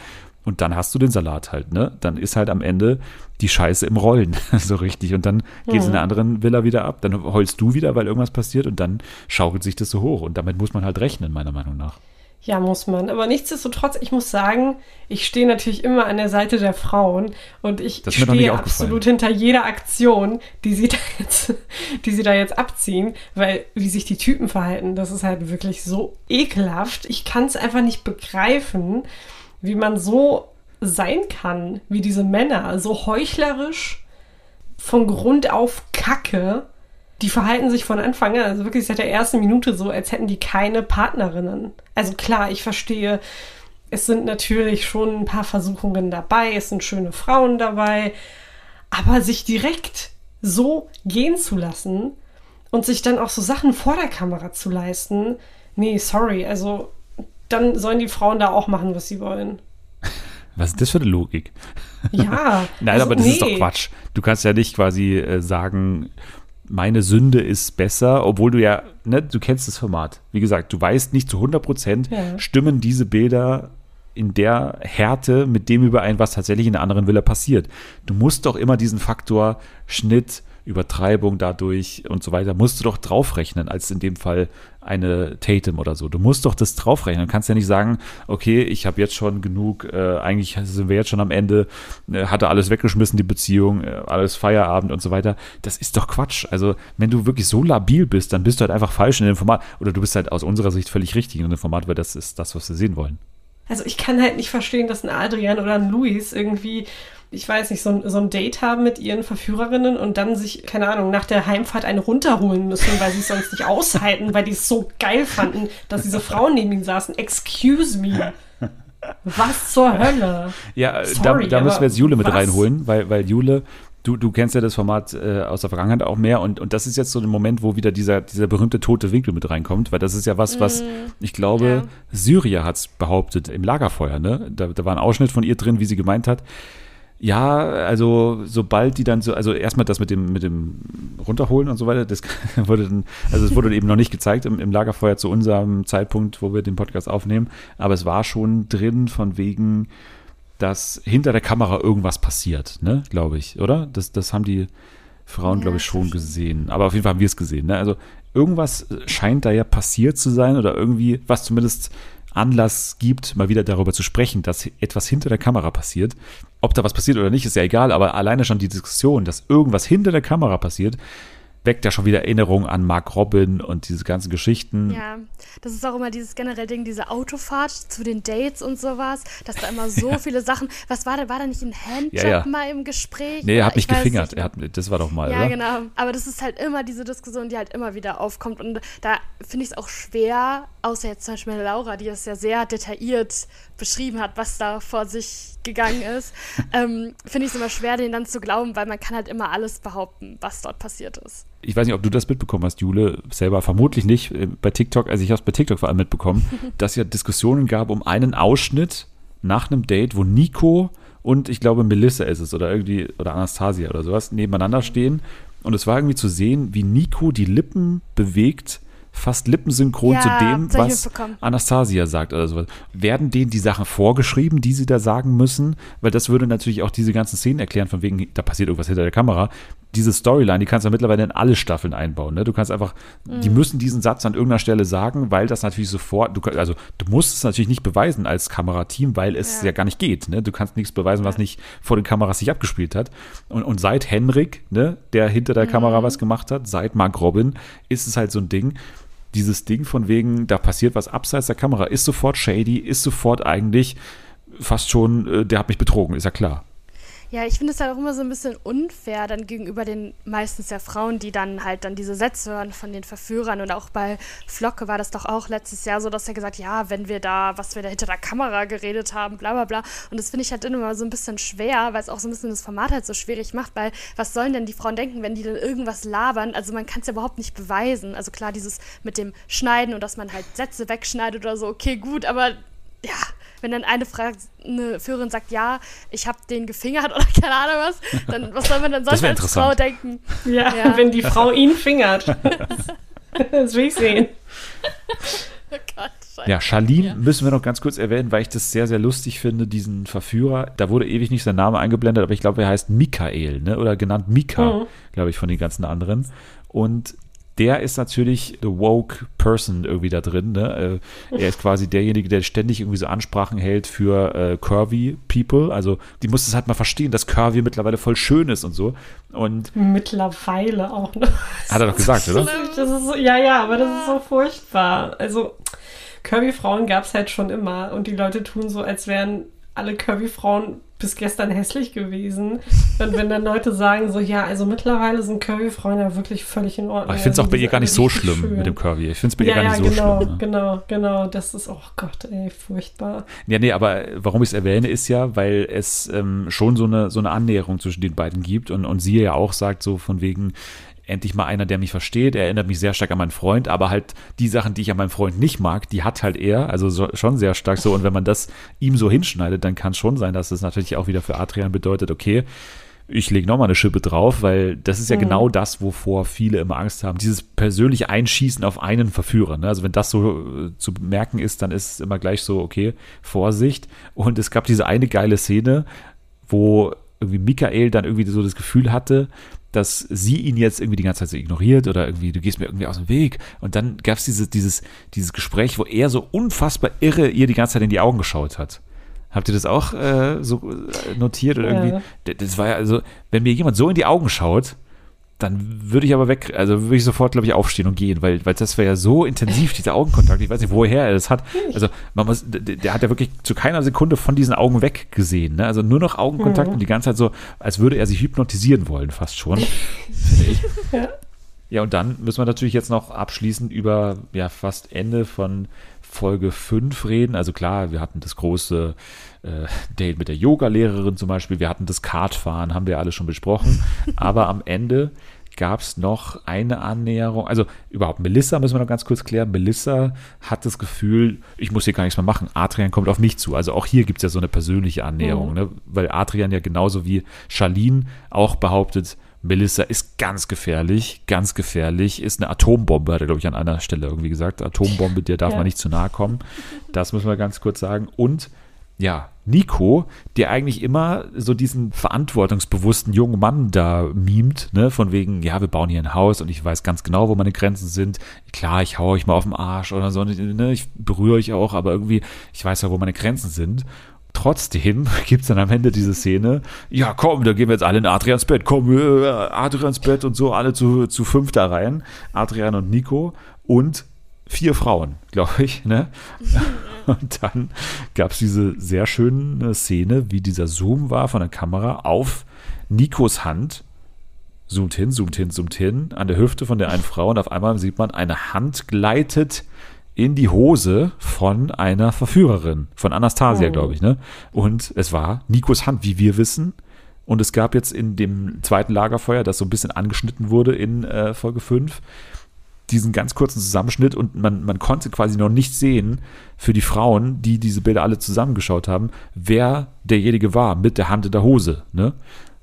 Und dann hast du den Salat halt, ne? Dann ist halt am Ende die Scheiße im Rollen, so richtig. Und dann geht es in der anderen Villa wieder ab. Dann heulst du wieder, weil irgendwas passiert und dann schaukelt sich das so hoch. Und damit muss man halt rechnen, meiner Meinung nach. Ja, muss man. Aber nichtsdestotrotz, ich muss sagen, ich stehe natürlich immer an der Seite der Frauen und ich stehe absolut hinter jeder Aktion, die sie da jetzt, die sie da jetzt abziehen, weil wie sich die Typen verhalten, das ist halt wirklich so ekelhaft. Ich kann es einfach nicht begreifen, wie man so sein kann, wie diese Männer, so heuchlerisch, von Grund auf Kacke. Die verhalten sich von Anfang an, also wirklich seit der ersten Minute so, als hätten die keine Partnerinnen. Also klar, ich verstehe, es sind natürlich schon ein paar Versuchungen dabei, es sind schöne Frauen dabei, aber sich direkt so gehen zu lassen und sich dann auch so Sachen vor der Kamera zu leisten, nee, sorry, also dann sollen die Frauen da auch machen, was sie wollen. Was ist das für eine Logik? Ja. Nein, also, aber das ist nee. doch Quatsch. Du kannst ja nicht quasi äh, sagen, meine Sünde ist besser, obwohl du ja, ne, du kennst das Format. Wie gesagt, du weißt nicht zu 100 Prozent, Ja. stimmen diese Bilder in der Härte mit dem überein, was tatsächlich in der anderen Villa passiert. Du musst doch immer diesen Faktor Schnitt, Übertreibung dadurch und so weiter, musst du doch draufrechnen, als in dem Fall eine Tatum oder so. Du musst doch das draufrechnen. Du kannst ja nicht sagen, okay, ich habe jetzt schon genug, äh, eigentlich sind wir jetzt schon am Ende, äh, hatte alles weggeschmissen, die Beziehung, äh, alles Feierabend und so weiter. Das ist doch Quatsch. Also, wenn du wirklich so labil bist, dann bist du halt einfach falsch in dem Format. Oder du bist halt aus unserer Sicht völlig richtig in dem Format, weil das ist das, was wir sehen wollen. Also ich kann halt nicht verstehen, dass ein Adrian oder ein Luis irgendwie, ich weiß nicht, so ein, so ein Date haben mit ihren Verführerinnen und dann sich, keine Ahnung, nach der Heimfahrt eine runterholen müssen, weil sie es sonst nicht aushalten, weil die es so geil fanden, dass diese Frauen neben ihnen saßen. Excuse me. Was zur Hölle? Ja, äh, Sorry, da, da müssen wir jetzt Jule mit was? reinholen, weil, weil Jule, du, du kennst ja das Format äh, aus der Vergangenheit auch mehr und, und das ist jetzt so ein Moment, wo wieder dieser, dieser berühmte tote Winkel mit reinkommt, weil das ist ja was, was ich glaube, ja. Syria hat es behauptet im Lagerfeuer, ne? Da, da war ein Ausschnitt von ihr drin, wie sie gemeint hat. Ja, also sobald die dann so, also erstmal das mit dem, mit dem Runterholen und so weiter, das wurde dann, also es wurde eben noch nicht gezeigt im, im Lagerfeuer zu unserem Zeitpunkt, wo wir den Podcast aufnehmen, aber es war schon drin von wegen, dass hinter der Kamera irgendwas passiert, ne, glaube ich, oder? Das, das haben die Frauen, Ja, glaube ich, schon. gesehen. Aber auf jeden Fall haben wir es gesehen, ne? Also irgendwas scheint da ja passiert zu sein oder irgendwie, was zumindest Anlass gibt, mal wieder darüber zu sprechen, dass etwas hinter der Kamera passiert. Ob da was passiert oder nicht, ist ja egal, aber alleine schon die Diskussion, dass irgendwas hinter der Kamera passiert, weckt ja schon wieder Erinnerungen an Mark Robin und diese ganzen Geschichten. Ja, das ist auch immer dieses generell Ding, diese Autofahrt zu den Dates und sowas, dass da immer so viele Sachen. Was war da? War da nicht ein Handjob Ja, ja. mal im Gespräch? Nee, er hat mich gefingert. Er hat, das war doch mal, Ja, oder? genau. Aber das ist halt immer diese Diskussion, die halt immer wieder aufkommt. Und da finde ich es auch schwer, außer jetzt zum Beispiel Laura, die das ja sehr detailliert beschrieben hat, was da vor sich gegangen ist, ähm, finde ich es immer schwer, den dann zu glauben, weil man kann halt immer alles behaupten, was dort passiert ist. Ich weiß nicht, ob du das mitbekommen hast, Jule, selber vermutlich nicht äh, bei TikTok, also ich habe es bei TikTok vor allem mitbekommen, dass ja Diskussionen gab um einen Ausschnitt nach einem Date, wo Nico und ich glaube Melissa ist es oder irgendwie oder Anastasia oder sowas nebeneinander stehen und es war irgendwie zu sehen, wie Nico die Lippen bewegt fast lippensynchron Ja, zu dem, was. Anastasia sagt oder sowas. Werden denen die Sachen vorgeschrieben, die sie da sagen müssen? Weil das würde natürlich auch diese ganzen Szenen erklären, von wegen, da passiert irgendwas hinter der Kamera. Diese Storyline, die kannst du ja mittlerweile in alle Staffeln einbauen. Ne? Du kannst einfach, die müssen diesen Satz an irgendeiner Stelle sagen, weil das natürlich sofort, du, also du musst es natürlich nicht beweisen als Kamerateam, weil es ja, Ja. gar nicht geht. Ne? Du kannst nichts beweisen, was nicht vor den Kameras sich abgespielt hat. Und, und seit Henrik, ne, der hinter der Kamera was gemacht hat, seit Mark Robin, ist es halt so ein Ding, dieses Ding von wegen, da passiert was abseits der Kamera, ist sofort shady, ist sofort eigentlich fast schon, äh, der hat mich betrogen, ist ja klar. Ja, ich finde es halt auch immer so ein bisschen unfair dann gegenüber den meistens ja Frauen, die dann halt dann diese Sätze hören von den Verführern. Und auch bei Flocke war das doch auch letztes Jahr so, dass er gesagt, ja, wenn wir da, was wir da hinter der Kamera geredet haben, bla bla bla. Und das finde ich halt immer so ein bisschen schwer, weil es auch so ein bisschen das Format halt so schwierig macht, weil was sollen denn die Frauen denken, wenn die dann irgendwas labern? Also man kann es ja überhaupt nicht beweisen. Also klar, dieses mit dem Schneiden und dass man halt Sätze wegschneidet oder so, okay, gut, aber ja, wenn dann eine, Frage, eine Führerin sagt, ja, ich habe den gefingert oder keine Ahnung was, dann was soll man dann sonst als. Frau denken? Ja, Ja. wenn die Frau ihn fingert. das will ich sehen. Oh Gott, scheiße. Ja, Charlene müssen wir noch ganz kurz erwähnen, weil ich das sehr, sehr lustig finde, diesen Verführer. Da wurde ewig nicht sein Name eingeblendet, aber ich glaube, er heißt Michael, ne? oder genannt Mika, Mhm. glaube ich, von den ganzen anderen. Und der ist natürlich the woke person irgendwie da drin. Ne? Äh, Er ist quasi derjenige, der ständig irgendwie so Ansprachen hält für äh, curvy people. Also die muss es halt mal verstehen, dass curvy mittlerweile voll schön ist und so. Und Mittlerweile auch noch. hat er doch gesagt, oder? So, ja, ja, aber das ist so furchtbar. Also, Kirby-Frauen gab es halt schon immer und die Leute tun so, als wären alle Kirby-Frauen bis gestern hässlich gewesen. Und wenn dann Leute sagen so, ja, also mittlerweile sind ja wirklich völlig in Ordnung. Aber ich finde es auch bei ihr gar nicht so schlimm schön. mit dem Curvy. Ich finde es bei ihr ja, gar ja, nicht so genau, schlimm. Ne? genau, genau. Das ist, oh Gott, ey, furchtbar. Ja, nee, aber warum ich es erwähne, ist ja, weil es ähm, schon so eine, so eine Annäherung zwischen den beiden gibt und, und sie ja auch sagt, so von wegen, endlich mal einer, der mich versteht. Er erinnert mich sehr stark an meinen Freund, aber halt die Sachen, die ich an meinem Freund nicht mag, die hat halt er, also so, schon sehr stark so. Und wenn man das ihm so hinschneidet, dann kann es schon sein, dass es natürlich auch wieder für Adrian bedeutet, okay, ich lege nochmal eine Schippe drauf, weil das ist ja genau das, wovor viele immer Angst haben. Dieses persönliche Einschießen auf einen Verführer. Ne? Also wenn das so äh, zu merken ist, dann ist es immer gleich so, okay, Vorsicht. Und es gab diese eine geile Szene, wo irgendwie Michael dann irgendwie so das Gefühl hatte, dass sie ihn jetzt irgendwie die ganze Zeit so ignoriert oder irgendwie, du gehst mir irgendwie aus dem Weg. Und dann gab es dieses, dieses, dieses Gespräch, wo er so unfassbar irre ihr die ganze Zeit in die Augen geschaut hat. Habt ihr das auch äh, so äh, notiert oder Ja. irgendwie? Das war ja also, wenn mir jemand so in die Augen schaut, dann würde ich aber weg, also würde ich sofort, glaube ich, aufstehen und gehen, weil, weil das wäre ja so intensiv, dieser Augenkontakt. Ich weiß nicht, woher er das hat. Also, man muss, der, der hat ja wirklich zu keiner Sekunde von diesen Augen weggesehen. Ne? Also nur noch Augenkontakt Mhm. und die ganze Zeit so, als würde er sich hypnotisieren wollen, fast schon. Ja. Ja, und dann müssen wir natürlich jetzt noch abschließend über ja fast Ende von Folge 5 reden. Also klar, wir hatten das große äh, Date mit der Yoga-Lehrerin zum Beispiel, wir hatten das Kartfahren, haben wir alle schon besprochen. Aber am Ende gab es noch eine Annäherung. Also überhaupt, Melissa müssen wir noch ganz kurz klären. Melissa hat das Gefühl, ich muss hier gar nichts mehr machen. Adrian kommt auf mich zu. Also auch hier gibt es ja so eine persönliche Annäherung, Mhm. ne? weil Adrian ja genauso wie Charlene auch behauptet, Melissa ist ganz gefährlich, ganz gefährlich, ist eine Atombombe, hat er, glaube ich, an einer Stelle irgendwie gesagt. Atombombe, der darf Ja. man nicht zu nahe kommen. Das müssen wir ganz kurz sagen. Und ja, Nico, der eigentlich immer so diesen verantwortungsbewussten jungen Mann da mimt, ne, von wegen, ja, wir bauen hier ein Haus und ich weiß ganz genau, wo meine Grenzen sind. Klar, ich hau euch mal auf den Arsch oder so, ne, ich berühre euch auch, aber irgendwie, ich weiß ja, wo meine Grenzen sind. Trotzdem gibt es dann am Ende diese Szene, ja komm, da gehen wir jetzt alle in Adrians Bett, komm, äh, Adrians Bett und so, alle zu, zu fünf da rein, Adrian und Nico und vier Frauen, glaube ich, ne? Und dann gab es diese sehr schöne Szene, wie dieser Zoom war von der Kamera auf Nikos Hand. Zoomt hin, zoomt hin, zoomt hin, an der Hüfte von der einen Frau und auf einmal sieht man, eine Hand gleitet in die Hose von einer Verführerin, von Anastasia, Oh. glaube ich, ne? Und es war Nikos Hand, wie wir wissen. Und es gab jetzt in dem zweiten Lagerfeuer, das so ein bisschen angeschnitten wurde in äh, Folge 5, diesen ganz kurzen Zusammenschnitt und man, man konnte quasi noch nicht sehen für die Frauen, die diese Bilder alle zusammengeschaut haben, wer derjenige war mit der Hand in der Hose. Ne?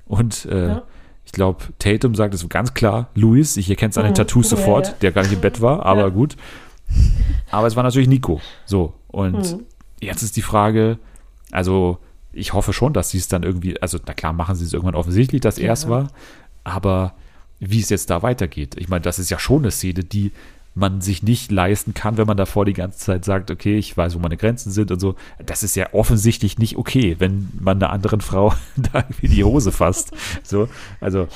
Und äh, Ja. ich glaube, Tatum sagt es ganz klar, Louis, ich erkenne es an den Mhm. Tattoos Ja, sofort, ja. der gar nicht im Bett war, aber gut. Aber es war natürlich Nico. So, und Mhm. jetzt ist die Frage, also ich hoffe schon, dass sie es dann irgendwie, also na klar machen sie es irgendwann offensichtlich, dass er es war, aber wie es jetzt da weitergeht. Ich meine, das ist ja schon eine Szene, die man sich nicht leisten kann, wenn man davor die ganze Zeit sagt, okay, ich weiß, wo meine Grenzen sind und so. Das ist ja offensichtlich nicht okay, wenn man einer anderen Frau da irgendwie die Hose fasst. So, also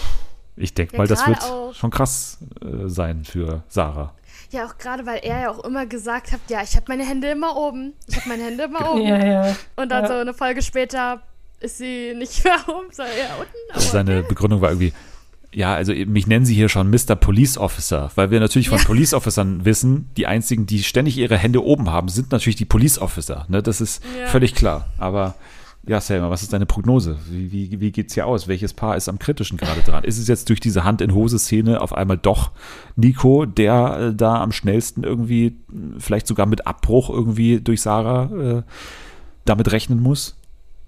ich denke Ja, mal, das wird schon krass äh, sein für Sarah. Ja, auch gerade, weil er ja auch immer gesagt hat, ja, ich habe meine Hände immer oben. Ich habe meine Hände immer oben. Ja, ja. Und dann Ja. so eine Folge später ist sie nicht mehr oben, sondern eher unten. Aber Seine Begründung war irgendwie, ja, also mich nennen sie hier schon Mr. Police Officer, weil wir natürlich von Ja. Police Officern wissen, die einzigen, die ständig ihre Hände oben haben, sind natürlich die Police Officer. Ne? Das ist Ja. völlig klar. Aber ja, Selma, was ist deine Prognose? Wie, wie, wie geht's hier aus? Welches Paar ist am kritischen gerade dran? Ist es jetzt durch diese Hand-in-Hose-Szene auf einmal doch Nico, der äh, da am schnellsten irgendwie, vielleicht sogar mit Abbruch irgendwie durch Sarah äh, damit rechnen muss?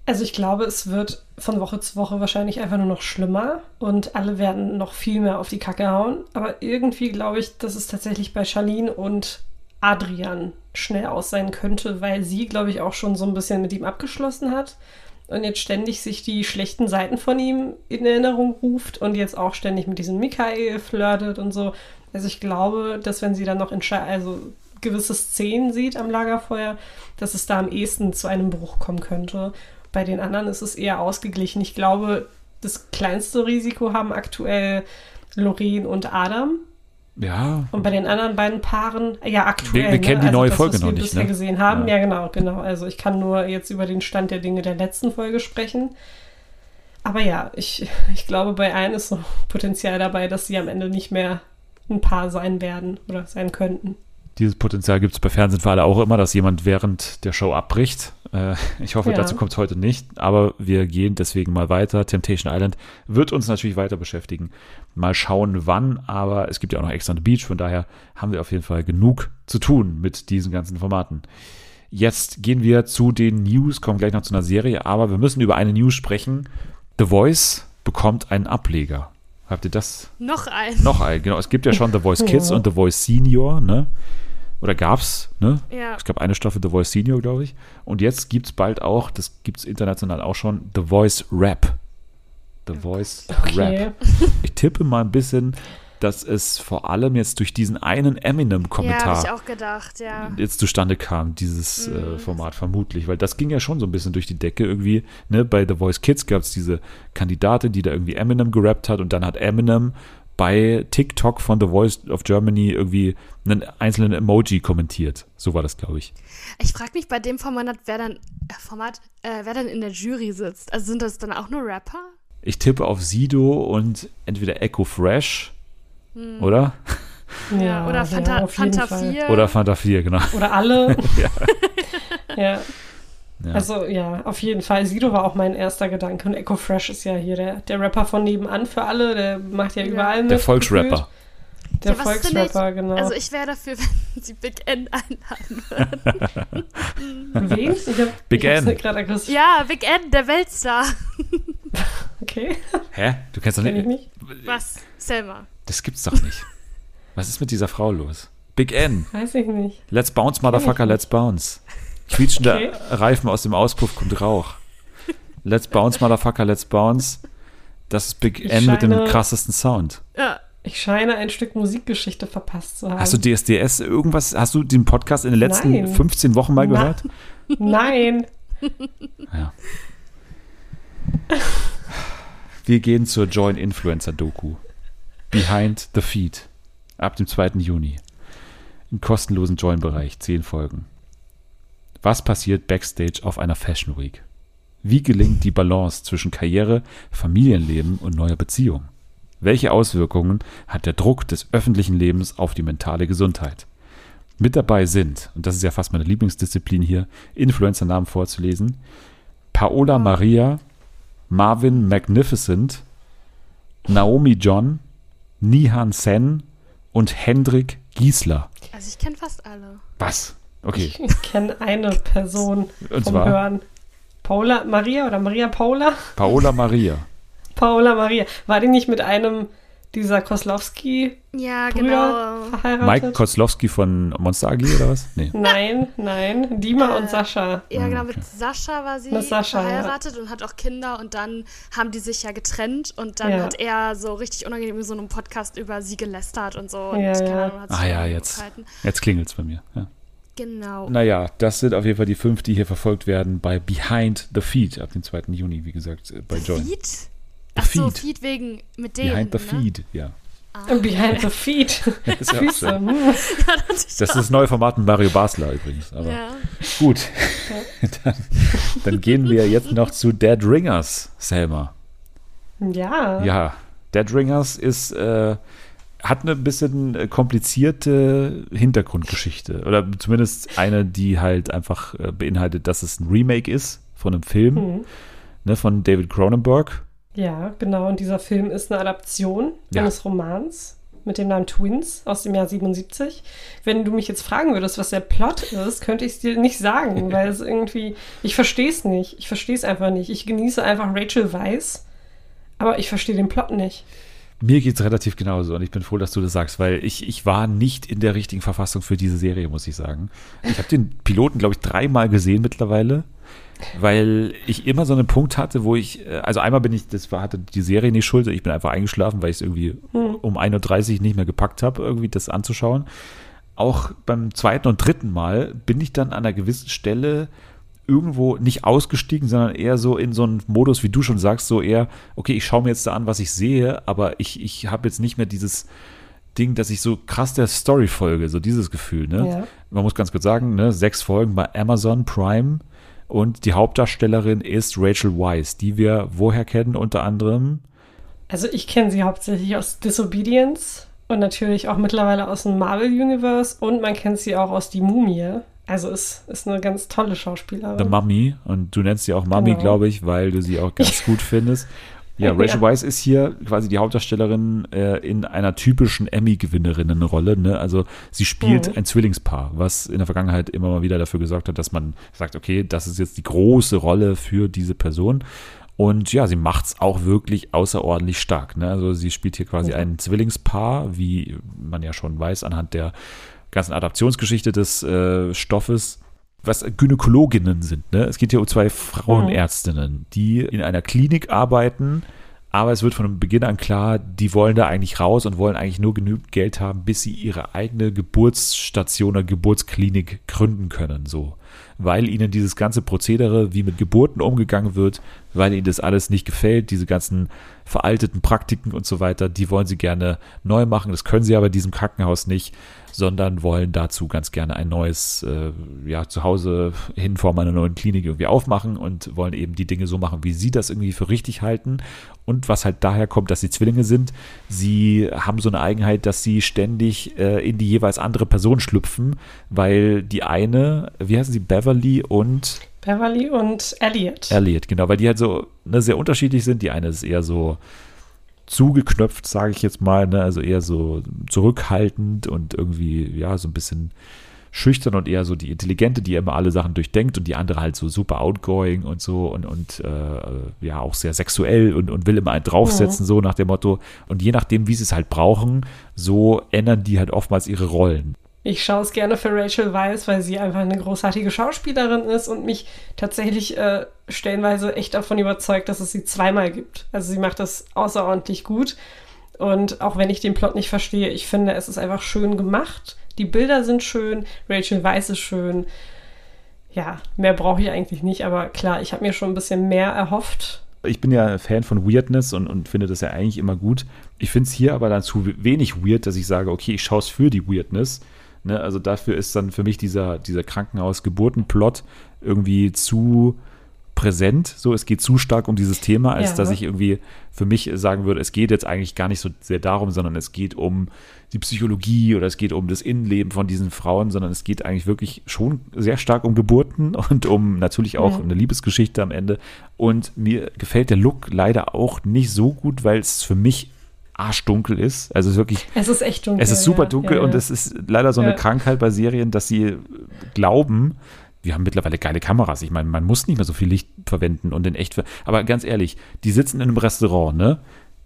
Also ich glaube, es wird von Woche zu Woche wahrscheinlich einfach nur noch schlimmer und alle werden noch viel mehr auf die Kacke hauen. Aber irgendwie glaube ich, dass es tatsächlich bei Charlene und Adrian schnell aus sein könnte, weil sie, glaube ich, auch schon so ein bisschen mit ihm abgeschlossen hat und jetzt ständig sich die schlechten Seiten von ihm in Erinnerung ruft und jetzt auch ständig mit diesem Michael flirtet und so. Also ich glaube, dass wenn sie dann noch entsche- also gewisse Szenen sieht am Lagerfeuer, dass es da am ehesten zu einem Bruch kommen könnte. Bei den anderen ist es eher ausgeglichen. Ich glaube, das kleinste Risiko haben aktuell Lorraine und Adam. Ja, Und bei den anderen beiden Paaren, ja, aktuell. Wir- wir kennen die ne? neue das, Folge noch nicht, bisher ne? gesehen haben. Ja. Ja. genau, genau. Also ich kann nur jetzt über den Stand der Dinge der letzten Folge sprechen. Aber ja, ich, ich glaube, bei allen ist so Potenzial dabei, dass sie am Ende nicht mehr ein Paar sein werden oder sein könnten. Dieses Potenzial gibt es bei Fernsehen für alle auch immer, dass jemand während der Show abbricht. Äh, ich hoffe, Ja. dazu kommt es heute nicht, aber wir gehen deswegen mal weiter. Temptation Island wird uns natürlich weiter beschäftigen. Mal schauen, wann, aber es gibt ja auch noch Extra on the Beach, von daher haben wir auf jeden Fall genug zu tun mit diesen ganzen Formaten. Jetzt gehen wir zu den News, kommen gleich noch zu einer Serie, aber wir müssen über eine News sprechen. The Voice bekommt einen Ableger. Habt ihr das noch ein. noch ein, genau. Es gibt ja schon The Voice Kids und The Voice Senior, ne? Oder gab's, ne? Ja. Es gab eine Staffel The Voice Senior, glaube ich. Und jetzt gibt's bald auch, das gibt's international auch schon, The Voice Rap. The Voice Okay. Rap. Ich tippe mal ein bisschen, dass es vor allem jetzt durch diesen einen Ja, Eminem-Kommentar gedacht, ja. jetzt zustande kam, dieses äh, Mhm. Format vermutlich, weil das ging ja schon so ein bisschen durch die Decke irgendwie. Ne? Bei The Voice Kids gab es diese Kandidatin, die da irgendwie Eminem gerappt hat und dann hat Eminem bei TikTok von The Voice of Germany irgendwie einen einzelnen Emoji kommentiert. So war das, glaube ich. Ich frage mich bei dem Format, wer dann, äh, Format, äh, wer dann in der Jury sitzt. Also sind das dann auch nur Rapper? Ich tippe auf Sido und entweder Echo Fresh, oder? Ja, oder Fanta, auf jeden Fanta Fall. 4. Oder Fanta 4, genau. Oder alle. Ja. ja. Ja. Also ja, auf jeden Fall. Sido war auch mein erster Gedanke. Und Echo Fresh ist ja hier der, der Rapper von nebenan für alle. Der macht ja Ja. überall mit. Der Volksrapper. Der Ja, Volksrapper, ich- genau. Also ich wäre dafür, wenn sie Big N einladen würden. Wen? Ich hab, Big ich N. ja, Big N, der Weltstar. Okay, Hä? Du kennst doch kenn ich nicht. nicht. Was? Selma. Das gibt's doch nicht. Was ist mit dieser Frau los? Big N. Weiß ich nicht. Let's bounce, Motherfucker, let's bounce. Quietschender Okay. Reifen aus dem Auspuff kommt Rauch. Let's bounce, Motherfucker, let's bounce. Das ist Big Ich N mit dem krassesten Sound. Ja. Ich scheine ein Stück Musikgeschichte verpasst zu haben. Hast du DSDS irgendwas, hast du den Podcast in den letzten Nein. 15 Wochen mal gehört? Nein. Ja. Wir gehen zur Join Influencer Doku. Behind the Feed. Ab dem 2. Juni. Im kostenlosen Join-Bereich. 10 Folgen. Was passiert backstage auf einer Fashion Week? Wie gelingt die Balance zwischen Karriere, Familienleben und neuer Beziehung? Welche Auswirkungen hat der Druck des öffentlichen Lebens auf die mentale Gesundheit? Mit dabei sind, und das ist ja fast meine Lieblingsdisziplin hier, Influencer-Namen vorzulesen. Paola Maria, Marvin Magnificent, Naomi John, Nihan Sen und Hendrik Giesler. Also ich kenne fast alle. Was? Okay. Ich kenne eine Person Und vom zwar? Hören. Paula Maria oder Maria Paula? Paola Maria. Paula Maria. War die nicht mit einem dieser Koslowski Ja, Brüder genau. verheiratet? Mike Kozlowski von Monster AG oder was? Nee. Nein, nein. Dima Äh, und Sascha. Ja, genau, Ah, okay. mit Sascha war sie Mit Sascha, ja. verheiratet und hat auch Kinder und dann haben die sich ja getrennt und dann Ja. hat er so richtig unangenehm in so einem Podcast über sie gelästert und so und Ja, keine ja. Ahnung, hat sich Ah ja, jetzt, gehalten. jetzt klingelt es bei mir. Ja. Genau. Naja, das sind auf jeden Fall die fünf, die hier verfolgt werden bei Behind the Feed ab dem 2. Juni, wie gesagt, äh, bei Join. Feed? The Achso, Feed. Feed wegen mit denen. Behind the ne? Feed, ja. Ah. Behind the Feet. Ist ja auch Füße. schön. Hm. Das ist das neue Format mit Mario Basler übrigens. Aber Ja. gut, dann, dann gehen wir jetzt noch zu Dead Ringers, Selma. Ja. Ja, Dead Ringers ist, äh, hat eine bisschen äh, komplizierte Hintergrundgeschichte. Oder zumindest eine, die halt einfach äh, beinhaltet, dass es ein Remake ist von einem Film Hm. ne, von David Cronenberg. Ja, genau. Und dieser Film ist eine Adaption Ja. eines Romans mit dem Namen Twins aus dem Jahr 77. Wenn du mich jetzt fragen würdest, was der Plot ist, könnte ich es dir nicht sagen, weil es irgendwie, ich verstehe es nicht. Ich verstehe es einfach nicht. Ich genieße einfach Rachel Weisz, aber ich verstehe den Plot nicht. Mir geht es relativ genauso und ich bin froh, dass du das sagst, weil ich, ich war nicht in der richtigen Verfassung für diese Serie, muss ich sagen. Ich habe den Piloten, glaube ich, dreimal gesehen mittlerweile, weil ich immer so einen Punkt hatte, wo ich, äh, also einmal bin ich, das war, hatte die Serie nicht schuld, ich bin einfach eingeschlafen, weil ich es irgendwie um 1.30 Uhr nicht mehr gepackt habe, irgendwie das anzuschauen. Auch beim zweiten und dritten Mal bin ich dann an einer gewissen Stelle irgendwo nicht ausgestiegen, sondern eher so in so einen Modus, wie du schon sagst, so eher, okay, ich schaue mir jetzt da an, was ich sehe, aber ich, ich habe jetzt nicht mehr dieses Ding, dass ich so krass der Story folge, so dieses Gefühl, ne? Ja. Man muss ganz kurz sagen, ne, sechs Folgen bei Amazon Prime und die Hauptdarstellerin ist Rachel Weisz, die wir woher kennen, unter anderem Also ich kenne sie hauptsächlich aus Disobedience und natürlich auch mittlerweile aus dem Marvel Universe und man kennt sie auch aus Die Mumie. Also ist, ist eine ganz tolle Schauspielerin. The Mummy und du nennst sie auch Mummy, Genau. glaube ich, weil du sie auch ganz gut findest. Ja, Rachel Ja. Weisz ist hier quasi die Hauptdarstellerin äh, in einer typischen Emmy-Gewinnerinnenrolle. Ne? Also sie spielt Mhm. ein Zwillingspaar, was in der Vergangenheit immer mal wieder dafür gesorgt hat, dass man sagt, okay, das ist jetzt die große Rolle für diese Person. Und ja, sie macht's auch wirklich außerordentlich stark. Ne? Also sie spielt hier quasi Ja. ein Zwillingspaar, wie man ja schon weiß, anhand der ganzen Adaptionsgeschichte des äh, Stoffes, was Gynäkologinnen sind. Ne? Es geht hier um zwei Frauenärztinnen, die in einer Klinik arbeiten, aber es wird von Beginn an klar, die wollen da eigentlich raus und wollen eigentlich nur genügend Geld haben, bis sie ihre eigene Geburtsstation oder Geburtsklinik gründen können, so. Weil ihnen dieses ganze Prozedere, wie mit Geburten umgegangen wird, weil ihnen das alles nicht gefällt, diese ganzen veralteten Praktiken und so weiter, die wollen sie gerne neu machen. Das können sie aber in diesem Krankenhaus nicht, sondern wollen dazu ganz gerne ein neues äh, ja, Zuhause in Form einer neuen Klinik irgendwie aufmachen und wollen eben die Dinge so machen, wie sie das irgendwie für richtig halten. Und was halt daher kommt, dass sie Zwillinge sind, sie haben so eine Eigenheit, dass sie ständig äh, in die jeweils andere Person schlüpfen, weil die eine, wie heißen sie, Beverly und Beverly und Elliot. Elliot, genau, weil die halt so ne, sehr unterschiedlich sind. Die eine ist eher so zugeknöpft, sage ich jetzt mal, ne? also eher so zurückhaltend und irgendwie, ja, so ein bisschen schüchtern und eher so die Intelligente, die immer alle Sachen durchdenkt und die andere halt so super outgoing und so und, und äh, ja auch sehr sexuell und, und will immer einen draufsetzen, so nach dem Motto. Und je nachdem, wie sie es halt brauchen, so ändern die halt oftmals ihre Rollen. Ich schaue es gerne für Rachel Weisz, weil sie einfach eine großartige Schauspielerin ist und mich tatsächlich äh, stellenweise echt davon überzeugt, dass es sie zweimal gibt. Also sie macht das außerordentlich gut. Und auch wenn ich den Plot nicht verstehe, ich finde, es ist einfach schön gemacht. Die Bilder sind schön, Rachel Weisz ist schön. Ja, mehr brauche ich eigentlich nicht, aber klar, ich habe mir schon ein bisschen mehr erhofft. ich bin ja Fan von Weirdness und, und finde das ja eigentlich immer gut. Ich finde es hier aber dann zu wenig weird, dass ich sage, okay, ich schaue es für die Weirdness. Ne? Also dafür ist dann für mich dieser, dieser Krankenhaus-Geburtenplot irgendwie zu präsent. So, es geht zu stark um dieses Thema, als Ja. dass ich irgendwie für mich sagen würde, es geht jetzt eigentlich gar nicht so sehr darum, sondern es geht um die Psychologie oder es geht um das Innenleben von diesen Frauen, sondern es geht eigentlich wirklich schon sehr stark um Geburten und um natürlich auch Mhm. eine Liebesgeschichte am Ende. Und mir gefällt der Look leider auch nicht so gut, weil es für mich arschdunkel ist. Also es ist wirklich Es ist echt dunkel. es ist super ja, dunkel ja, und es ist leider so eine. Krankheit bei Serien, dass sie glauben, wir haben mittlerweile geile Kameras. Ich meine, man muss nicht mehr so viel Licht verwenden und in echt. Aber ganz ehrlich, die sitzen in einem Restaurant, ne?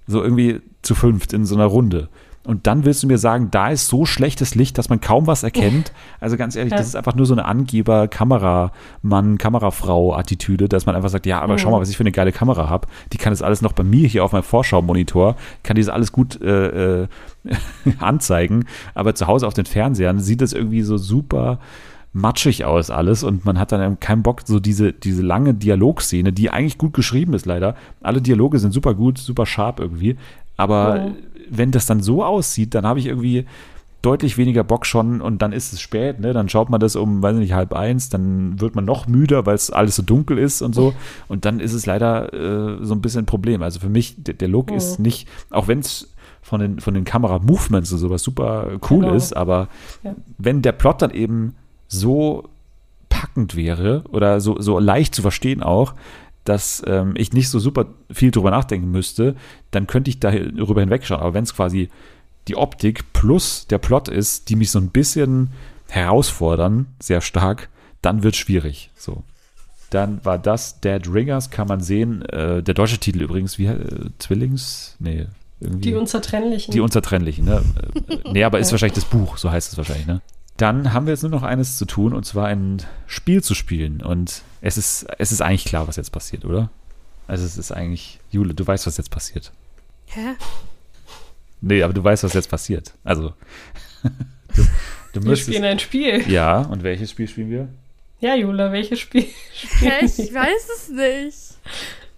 So irgendwie zu fünft in so einer Runde. Und dann willst du mir sagen, da ist so schlechtes Licht, dass man kaum was erkennt. Also ganz ehrlich, Ja. das ist einfach nur so eine Angeber-Kameramann, Kamerafrau-Attitüde, dass man einfach sagt, ja, aber schau mal, was ich für eine geile Kamera habe. Die kann das alles noch bei mir hier auf meinem Vorschau-Monitor, kann dieses alles gut äh, äh, anzeigen. Aber zu Hause auf den Fernsehern sieht das irgendwie so super matschig aus alles und man hat dann keinen Bock, so diese, diese lange Dialogszene, die eigentlich gut geschrieben ist leider. Alle Dialoge sind super gut, super sharp irgendwie. Aber Ja. Wenn das dann so aussieht, dann habe ich irgendwie deutlich weniger Bock schon und dann ist es spät, ne? Dann schaut man das um, weiß nicht, halb eins, dann wird man noch müder, weil es alles so dunkel ist und so. Und dann ist es leider äh, so ein bisschen ein Problem. Also für mich, der, der Look Mhm. ist nicht, auch wenn es von den, von den Kamera-Movements und sowas super cool Genau. ist, aber Ja. wenn der Plot dann eben so packend wäre oder so, so leicht zu verstehen auch, dass ähm, ich nicht so super viel drüber nachdenken müsste, dann könnte ich darüber hinwegschauen. Aber wenn es quasi die Optik plus der Plot ist, die mich so ein bisschen herausfordern, sehr stark, dann wird schwierig. So. Dann war das Dead Ringers, kann man sehen. Äh, der deutsche Titel übrigens, wie äh, Zwillings? Nee, irgendwie. Die Unzertrennlichen. Die Unzertrennlichen, ne? Nee, aber ist wahrscheinlich das Buch, so heißt es wahrscheinlich, ne? Dann haben wir jetzt nur noch eines zu tun, und zwar ein Spiel zu spielen. Und es ist, es ist eigentlich klar, was jetzt passiert, oder? Also es ist eigentlich, Jule, du weißt, was jetzt passiert. Hä? Nee, aber du weißt, was jetzt passiert. Also, du, du Wir müsstest. spielen ein Spiel. Ja, und welches Spiel spielen wir? Ja, Jula, welches Spiel? Hä? Ich weiß es nicht.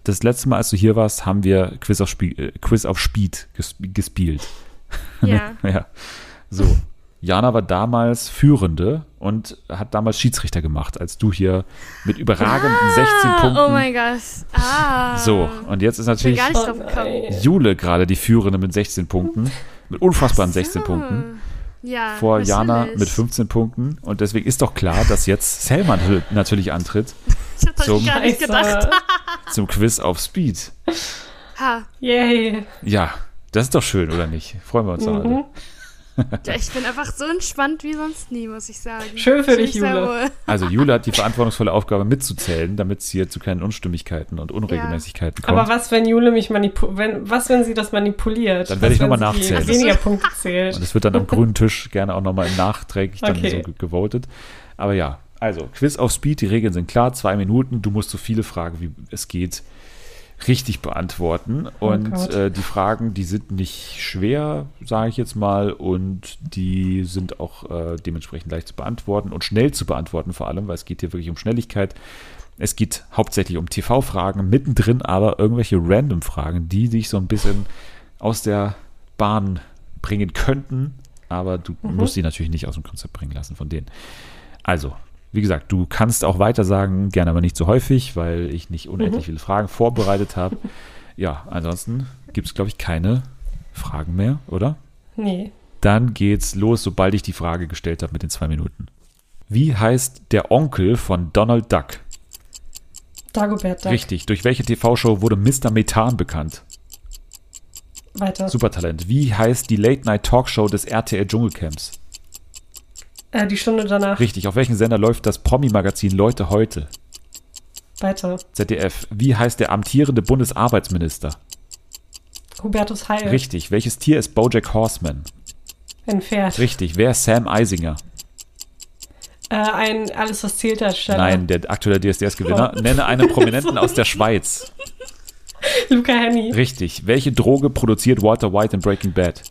Das letzte Mal, als du hier warst, haben wir Quiz auf, Spiel, äh, Quiz auf Speed gesp gespielt. Ja. ja. So. Jana war damals Führende und hat damals Schiedsrichter gemacht, als du hier mit überragenden 16 Punkten. Oh mein Gott. Ah. so, und jetzt ist natürlich. Jule gerade die Führende mit 16 Punkten, mit unfassbaren 16 Punkten. Ja. Vor Jana mit 15 Punkten. Und deswegen ist doch klar, dass jetzt Selman natürlich antritt Ich hab zum- das gar nicht gedacht. zum Quiz auf Speed. Ha. Yay. Ja, das ist doch schön, oder nicht? Freuen wir uns doch alle. Ja, ich bin einfach so entspannt wie sonst nie, muss ich sagen. Schön für dich, Jule. wohl. Also Jule hat die verantwortungsvolle Aufgabe mitzuzählen, damit es hier zu keinen Unstimmigkeiten und Unregelmäßigkeiten kommt. Aber was, wenn Jule mich manipuliert? Wenn, was, wenn sie das manipuliert? Dann werde ich Was, noch mal wenn sie nachzählen. Weniger Punkte zählt. Und es wird dann am grünen Tisch gerne auch nochmal nachträglich dann Okay. so ge- gewotet. Aber ja, also Quiz auf Speed, die Regeln sind klar, zwei Minuten, du musst so viele Fragen, wie es geht, richtig beantworten. Und Gott. äh, die Fragen, die sind nicht schwer, sage ich jetzt mal, und die sind auch äh, dementsprechend leicht zu beantworten und schnell zu beantworten vor allem, weil es geht hier wirklich um Schnelligkeit. Es geht hauptsächlich um TV-Fragen, mittendrin aber irgendwelche Random-Fragen, die dich so ein bisschen aus der Bahn bringen könnten, aber du musst die natürlich nicht aus dem Konzept bringen lassen von denen. Also, wie gesagt, du kannst auch weiter sagen, gerne aber nicht so häufig, weil ich nicht unendlich viele Fragen vorbereitet habe. Ja, ansonsten gibt es, glaube ich, keine Fragen mehr, oder? Nee. Dann geht's los, sobald ich die Frage gestellt habe mit den zwei Minuten. Wie heißt der Onkel von Donald Duck? Dagobert Duck. Richtig. Durch welche TV-Show wurde Mr. Methan bekannt? Weiter. Supertalent. Wie heißt die Late-Night-Talkshow des RTL Dschungelcamps? Äh, die Stunde danach. Richtig. Auf welchem Sender läuft das Promi-Magazin Leute heute? Weiter. ZDF. Wie heißt der amtierende Bundesarbeitsminister? Hubertus Heil. Richtig. Welches Tier ist Bojack Horseman? Ein Pferd. Richtig. Wer ist Sam Eisinger? Äh, ein Alles, was zählt Darsteller. Nein, der aktuelle DSDS-Gewinner. Oh. Nenne einen Prominenten aus der Schweiz. Luca Henny. Richtig. Welche Droge produziert Walter White in Breaking Bad?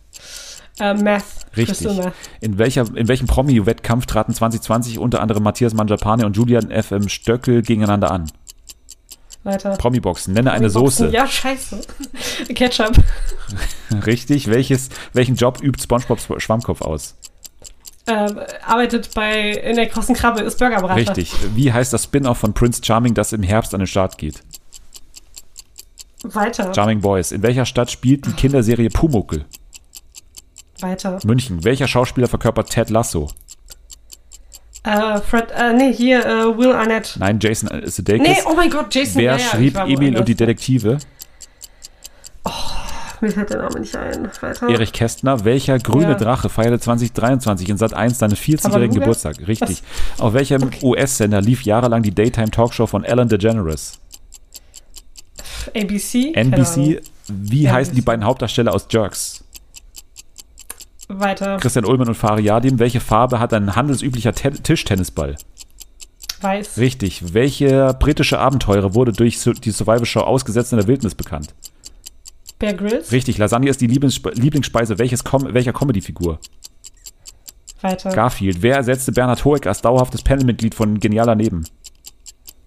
Äh, Meth. Richtig. Meth. In, welcher, in welchem Promi-Wettkampf traten 2020 unter anderem Matthias Mangiapane und Julian F.M. Stöckel gegeneinander an? Weiter. Promi-Boxen. Nenne eine Boxen. Soße. Ja, scheiße. Ketchup. Richtig. Welches, welchen Job übt SpongeBob Schwammkopf aus? Ähm, arbeitet bei in der großen Krabbe, ist Burgerberater. Richtig. Wie heißt das Spin-off von Prince Charming, das im Herbst an den Start geht? Weiter. Charming Boys. In welcher Stadt spielt die Kinderserie Pumuckel? Weiter. München. Welcher Schauspieler verkörpert Ted Lasso? Äh, Fred, äh, nee, hier, äh, Will Arnett. Nein, Jason Sudeikis. Nee, oh mein Gott, Jason. Wer ja, ja, schrieb war Emil und die Detektive? Mir fällt der Name nicht ein. Weiter. Erich Kästner. Welcher grüne Ja. Drache feierte 2023 in Sat 1 seinen 40-jährigen Tabaluga? Geburtstag? Richtig. Auf welchem US-Sender lief jahrelang die Daytime-Talkshow von Ellen DeGeneres? ABC. NBC. Wie Ja, heißen die beiden Hauptdarsteller aus Jerks? Weiter. Christian Ullmann und Fari Yadim. Welche Farbe hat ein handelsüblicher Te Tischtennisball? Weiß. Richtig. Welcher britische Abenteurer wurde durch die Survival-Show ausgesetzt in der Wildnis bekannt? Bear Grylls. Richtig. Lasagne ist die Lieblingsspe Lieblingsspeise welches Com welcher Comedy-Figur? Weiter. Garfield. Wer ersetzte Bernhard Hoek als dauerhaftes Panelmitglied von Genialer Neben?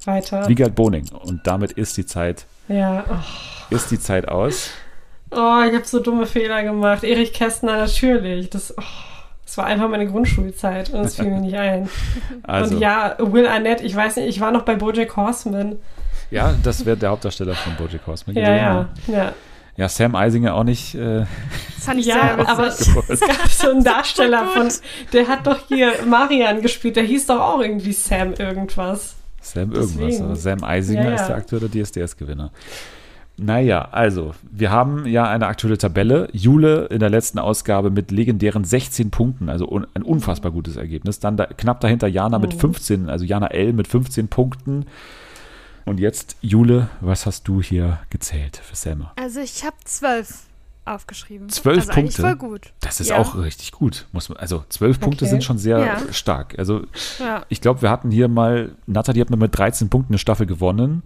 Weiter. Wiegald Boning. Und damit ist die Zeit, Ja. Oh. ist die Zeit aus. Oh, ich habe so dumme Fehler gemacht. Erich Kästner, natürlich. Das, oh, das war einfach meine Grundschulzeit und es fiel mir nicht ein. Also, Und ja, ja, Will Arnett, ich weiß nicht, ich war noch bei Bojack Horseman. das wäre der Hauptdarsteller von Bojack Horseman Ja, ja, ja. Ja, Sam Eisinger auch nicht. Äh, Das fand ich Ja, sehr aber es gab so einen Darsteller von, der hat doch hier Marian gespielt, der hieß doch auch irgendwie Sam irgendwas. Sam irgendwas. Deswegen. Aber Sam Eisinger Ja, ja. ist der aktuelle DSDS-Gewinner. Naja, also, wir haben ja eine aktuelle Tabelle. Jule in der letzten Ausgabe mit legendären 16 Punkten, also un ein unfassbar gutes Ergebnis. Dann da, knapp dahinter Jana mit 15, also Jana L mit 15 Punkten. Und jetzt, Jule, was hast du hier gezählt für Selma? Also ich habe zwölf aufgeschrieben. Zwölf also Eigentlich Punkte? voll gut. Das ist Ja. auch richtig gut. Muss man, also zwölf Punkte Okay. sind schon sehr Ja. stark. Also Ja. ich glaube, wir hatten hier mal, Nathalie hat mir mit 13 Punkten eine Staffel gewonnen.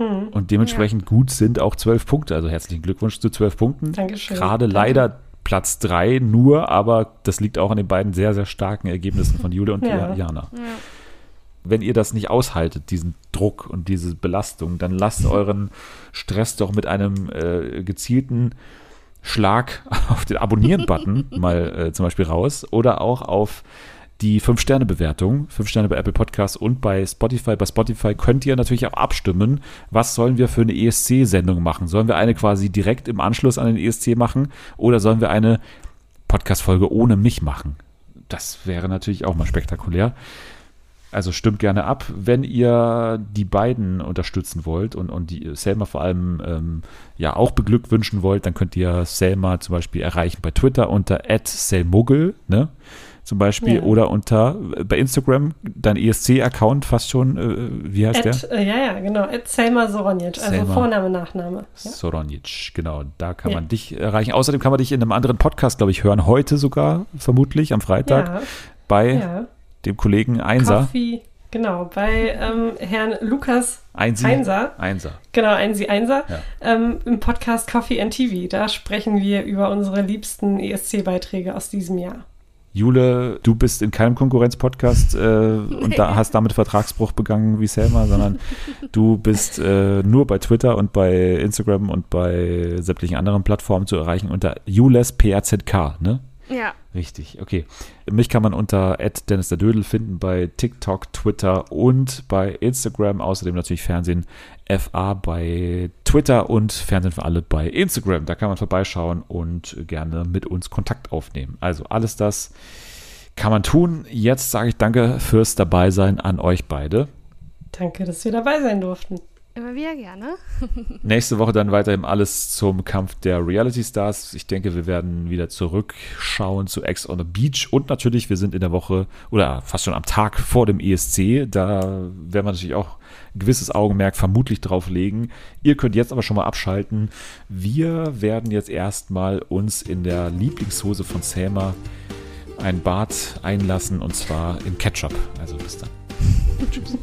Hm. Und dementsprechend gut sind auch zwölf Punkte. Also herzlichen Glückwunsch zu zwölf Punkten. Dankeschön. Gerade Danke. leider Platz drei nur, aber das liegt auch an den beiden sehr, sehr starken Ergebnissen von Jule und Ja. Jana. Ja. Wenn ihr das nicht aushaltet, diesen Druck und diese Belastung, dann lasst euren Stress doch mit einem äh, gezielten Schlag auf den Abonnieren-Button mal äh, zum Beispiel raus oder auch auf die 5-Sterne-Bewertung. 5 Sterne bei Apple Podcasts und bei Spotify. Bei Spotify könnt ihr natürlich auch abstimmen, was sollen wir für eine ESC-Sendung machen. Sollen wir eine quasi direkt im Anschluss an den ESC machen oder sollen wir eine Podcast-Folge ohne mich machen? Das wäre natürlich auch mal spektakulär. Also stimmt gerne ab, wenn ihr die beiden unterstützen wollt und, und die Selma vor allem ähm, ja auch beglückwünschen wollt, dann könnt ihr Selma zum Beispiel erreichen bei Twitter unter @selmuggel, ne? Zum Beispiel Ja. oder unter bei Instagram dein ESC-Account fast schon, äh, wie heißt der? At, äh, ja, ja, genau. Selma Soronic, also Selma. Vorname, Nachname. Ja. Soronic, genau, da kann Ja. man dich erreichen. Außerdem kann man dich in einem anderen Podcast, glaube ich, hören, heute sogar, vermutlich am Freitag, bei dem Kollegen Einser. Coffee, genau, bei ähm, Herrn Lukas Einsi. Einser. Einser. Genau, Einsi Einser, Ja. ähm, im Podcast Coffee and TV. Da sprechen wir über unsere liebsten ESC-Beiträge aus diesem Jahr. Jule, du bist in keinem Konkurrenz-Podcast äh, und da hast damit Vertragsbruch begangen wie Selma, sondern du bist äh, nur bei Twitter und bei Instagram und bei sämtlichen anderen Plattformen zu erreichen unter julesprZK, ne? ja. Richtig, okay. Mich kann man unter Dennis der Dödel finden bei TikTok, Twitter und bei Instagram. Außerdem natürlich Fernsehen FA bei Twitter und Fernsehen für alle bei Instagram. Da kann man vorbeischauen und gerne mit uns Kontakt aufnehmen. Also alles das kann man tun. Jetzt sage ich danke fürs Dabeisein an euch beide. Danke, dass wir dabei sein durften. Immer wieder gerne. Nächste Woche dann weiterhin alles zum Kampf der Reality Stars. Ich denke, wir werden wieder zurückschauen zu Ex on the Beach und natürlich, wir sind in der Woche oder fast schon am Tag vor dem ESC. Da werden wir natürlich auch gewisses Augenmerk vermutlich drauf legen. Ihr könnt jetzt aber schon mal abschalten. Wir werden jetzt erstmal uns in der Lieblingshose von Selma ein Bad einlassen und zwar in Ketchup. Also bis dann. Tschüss.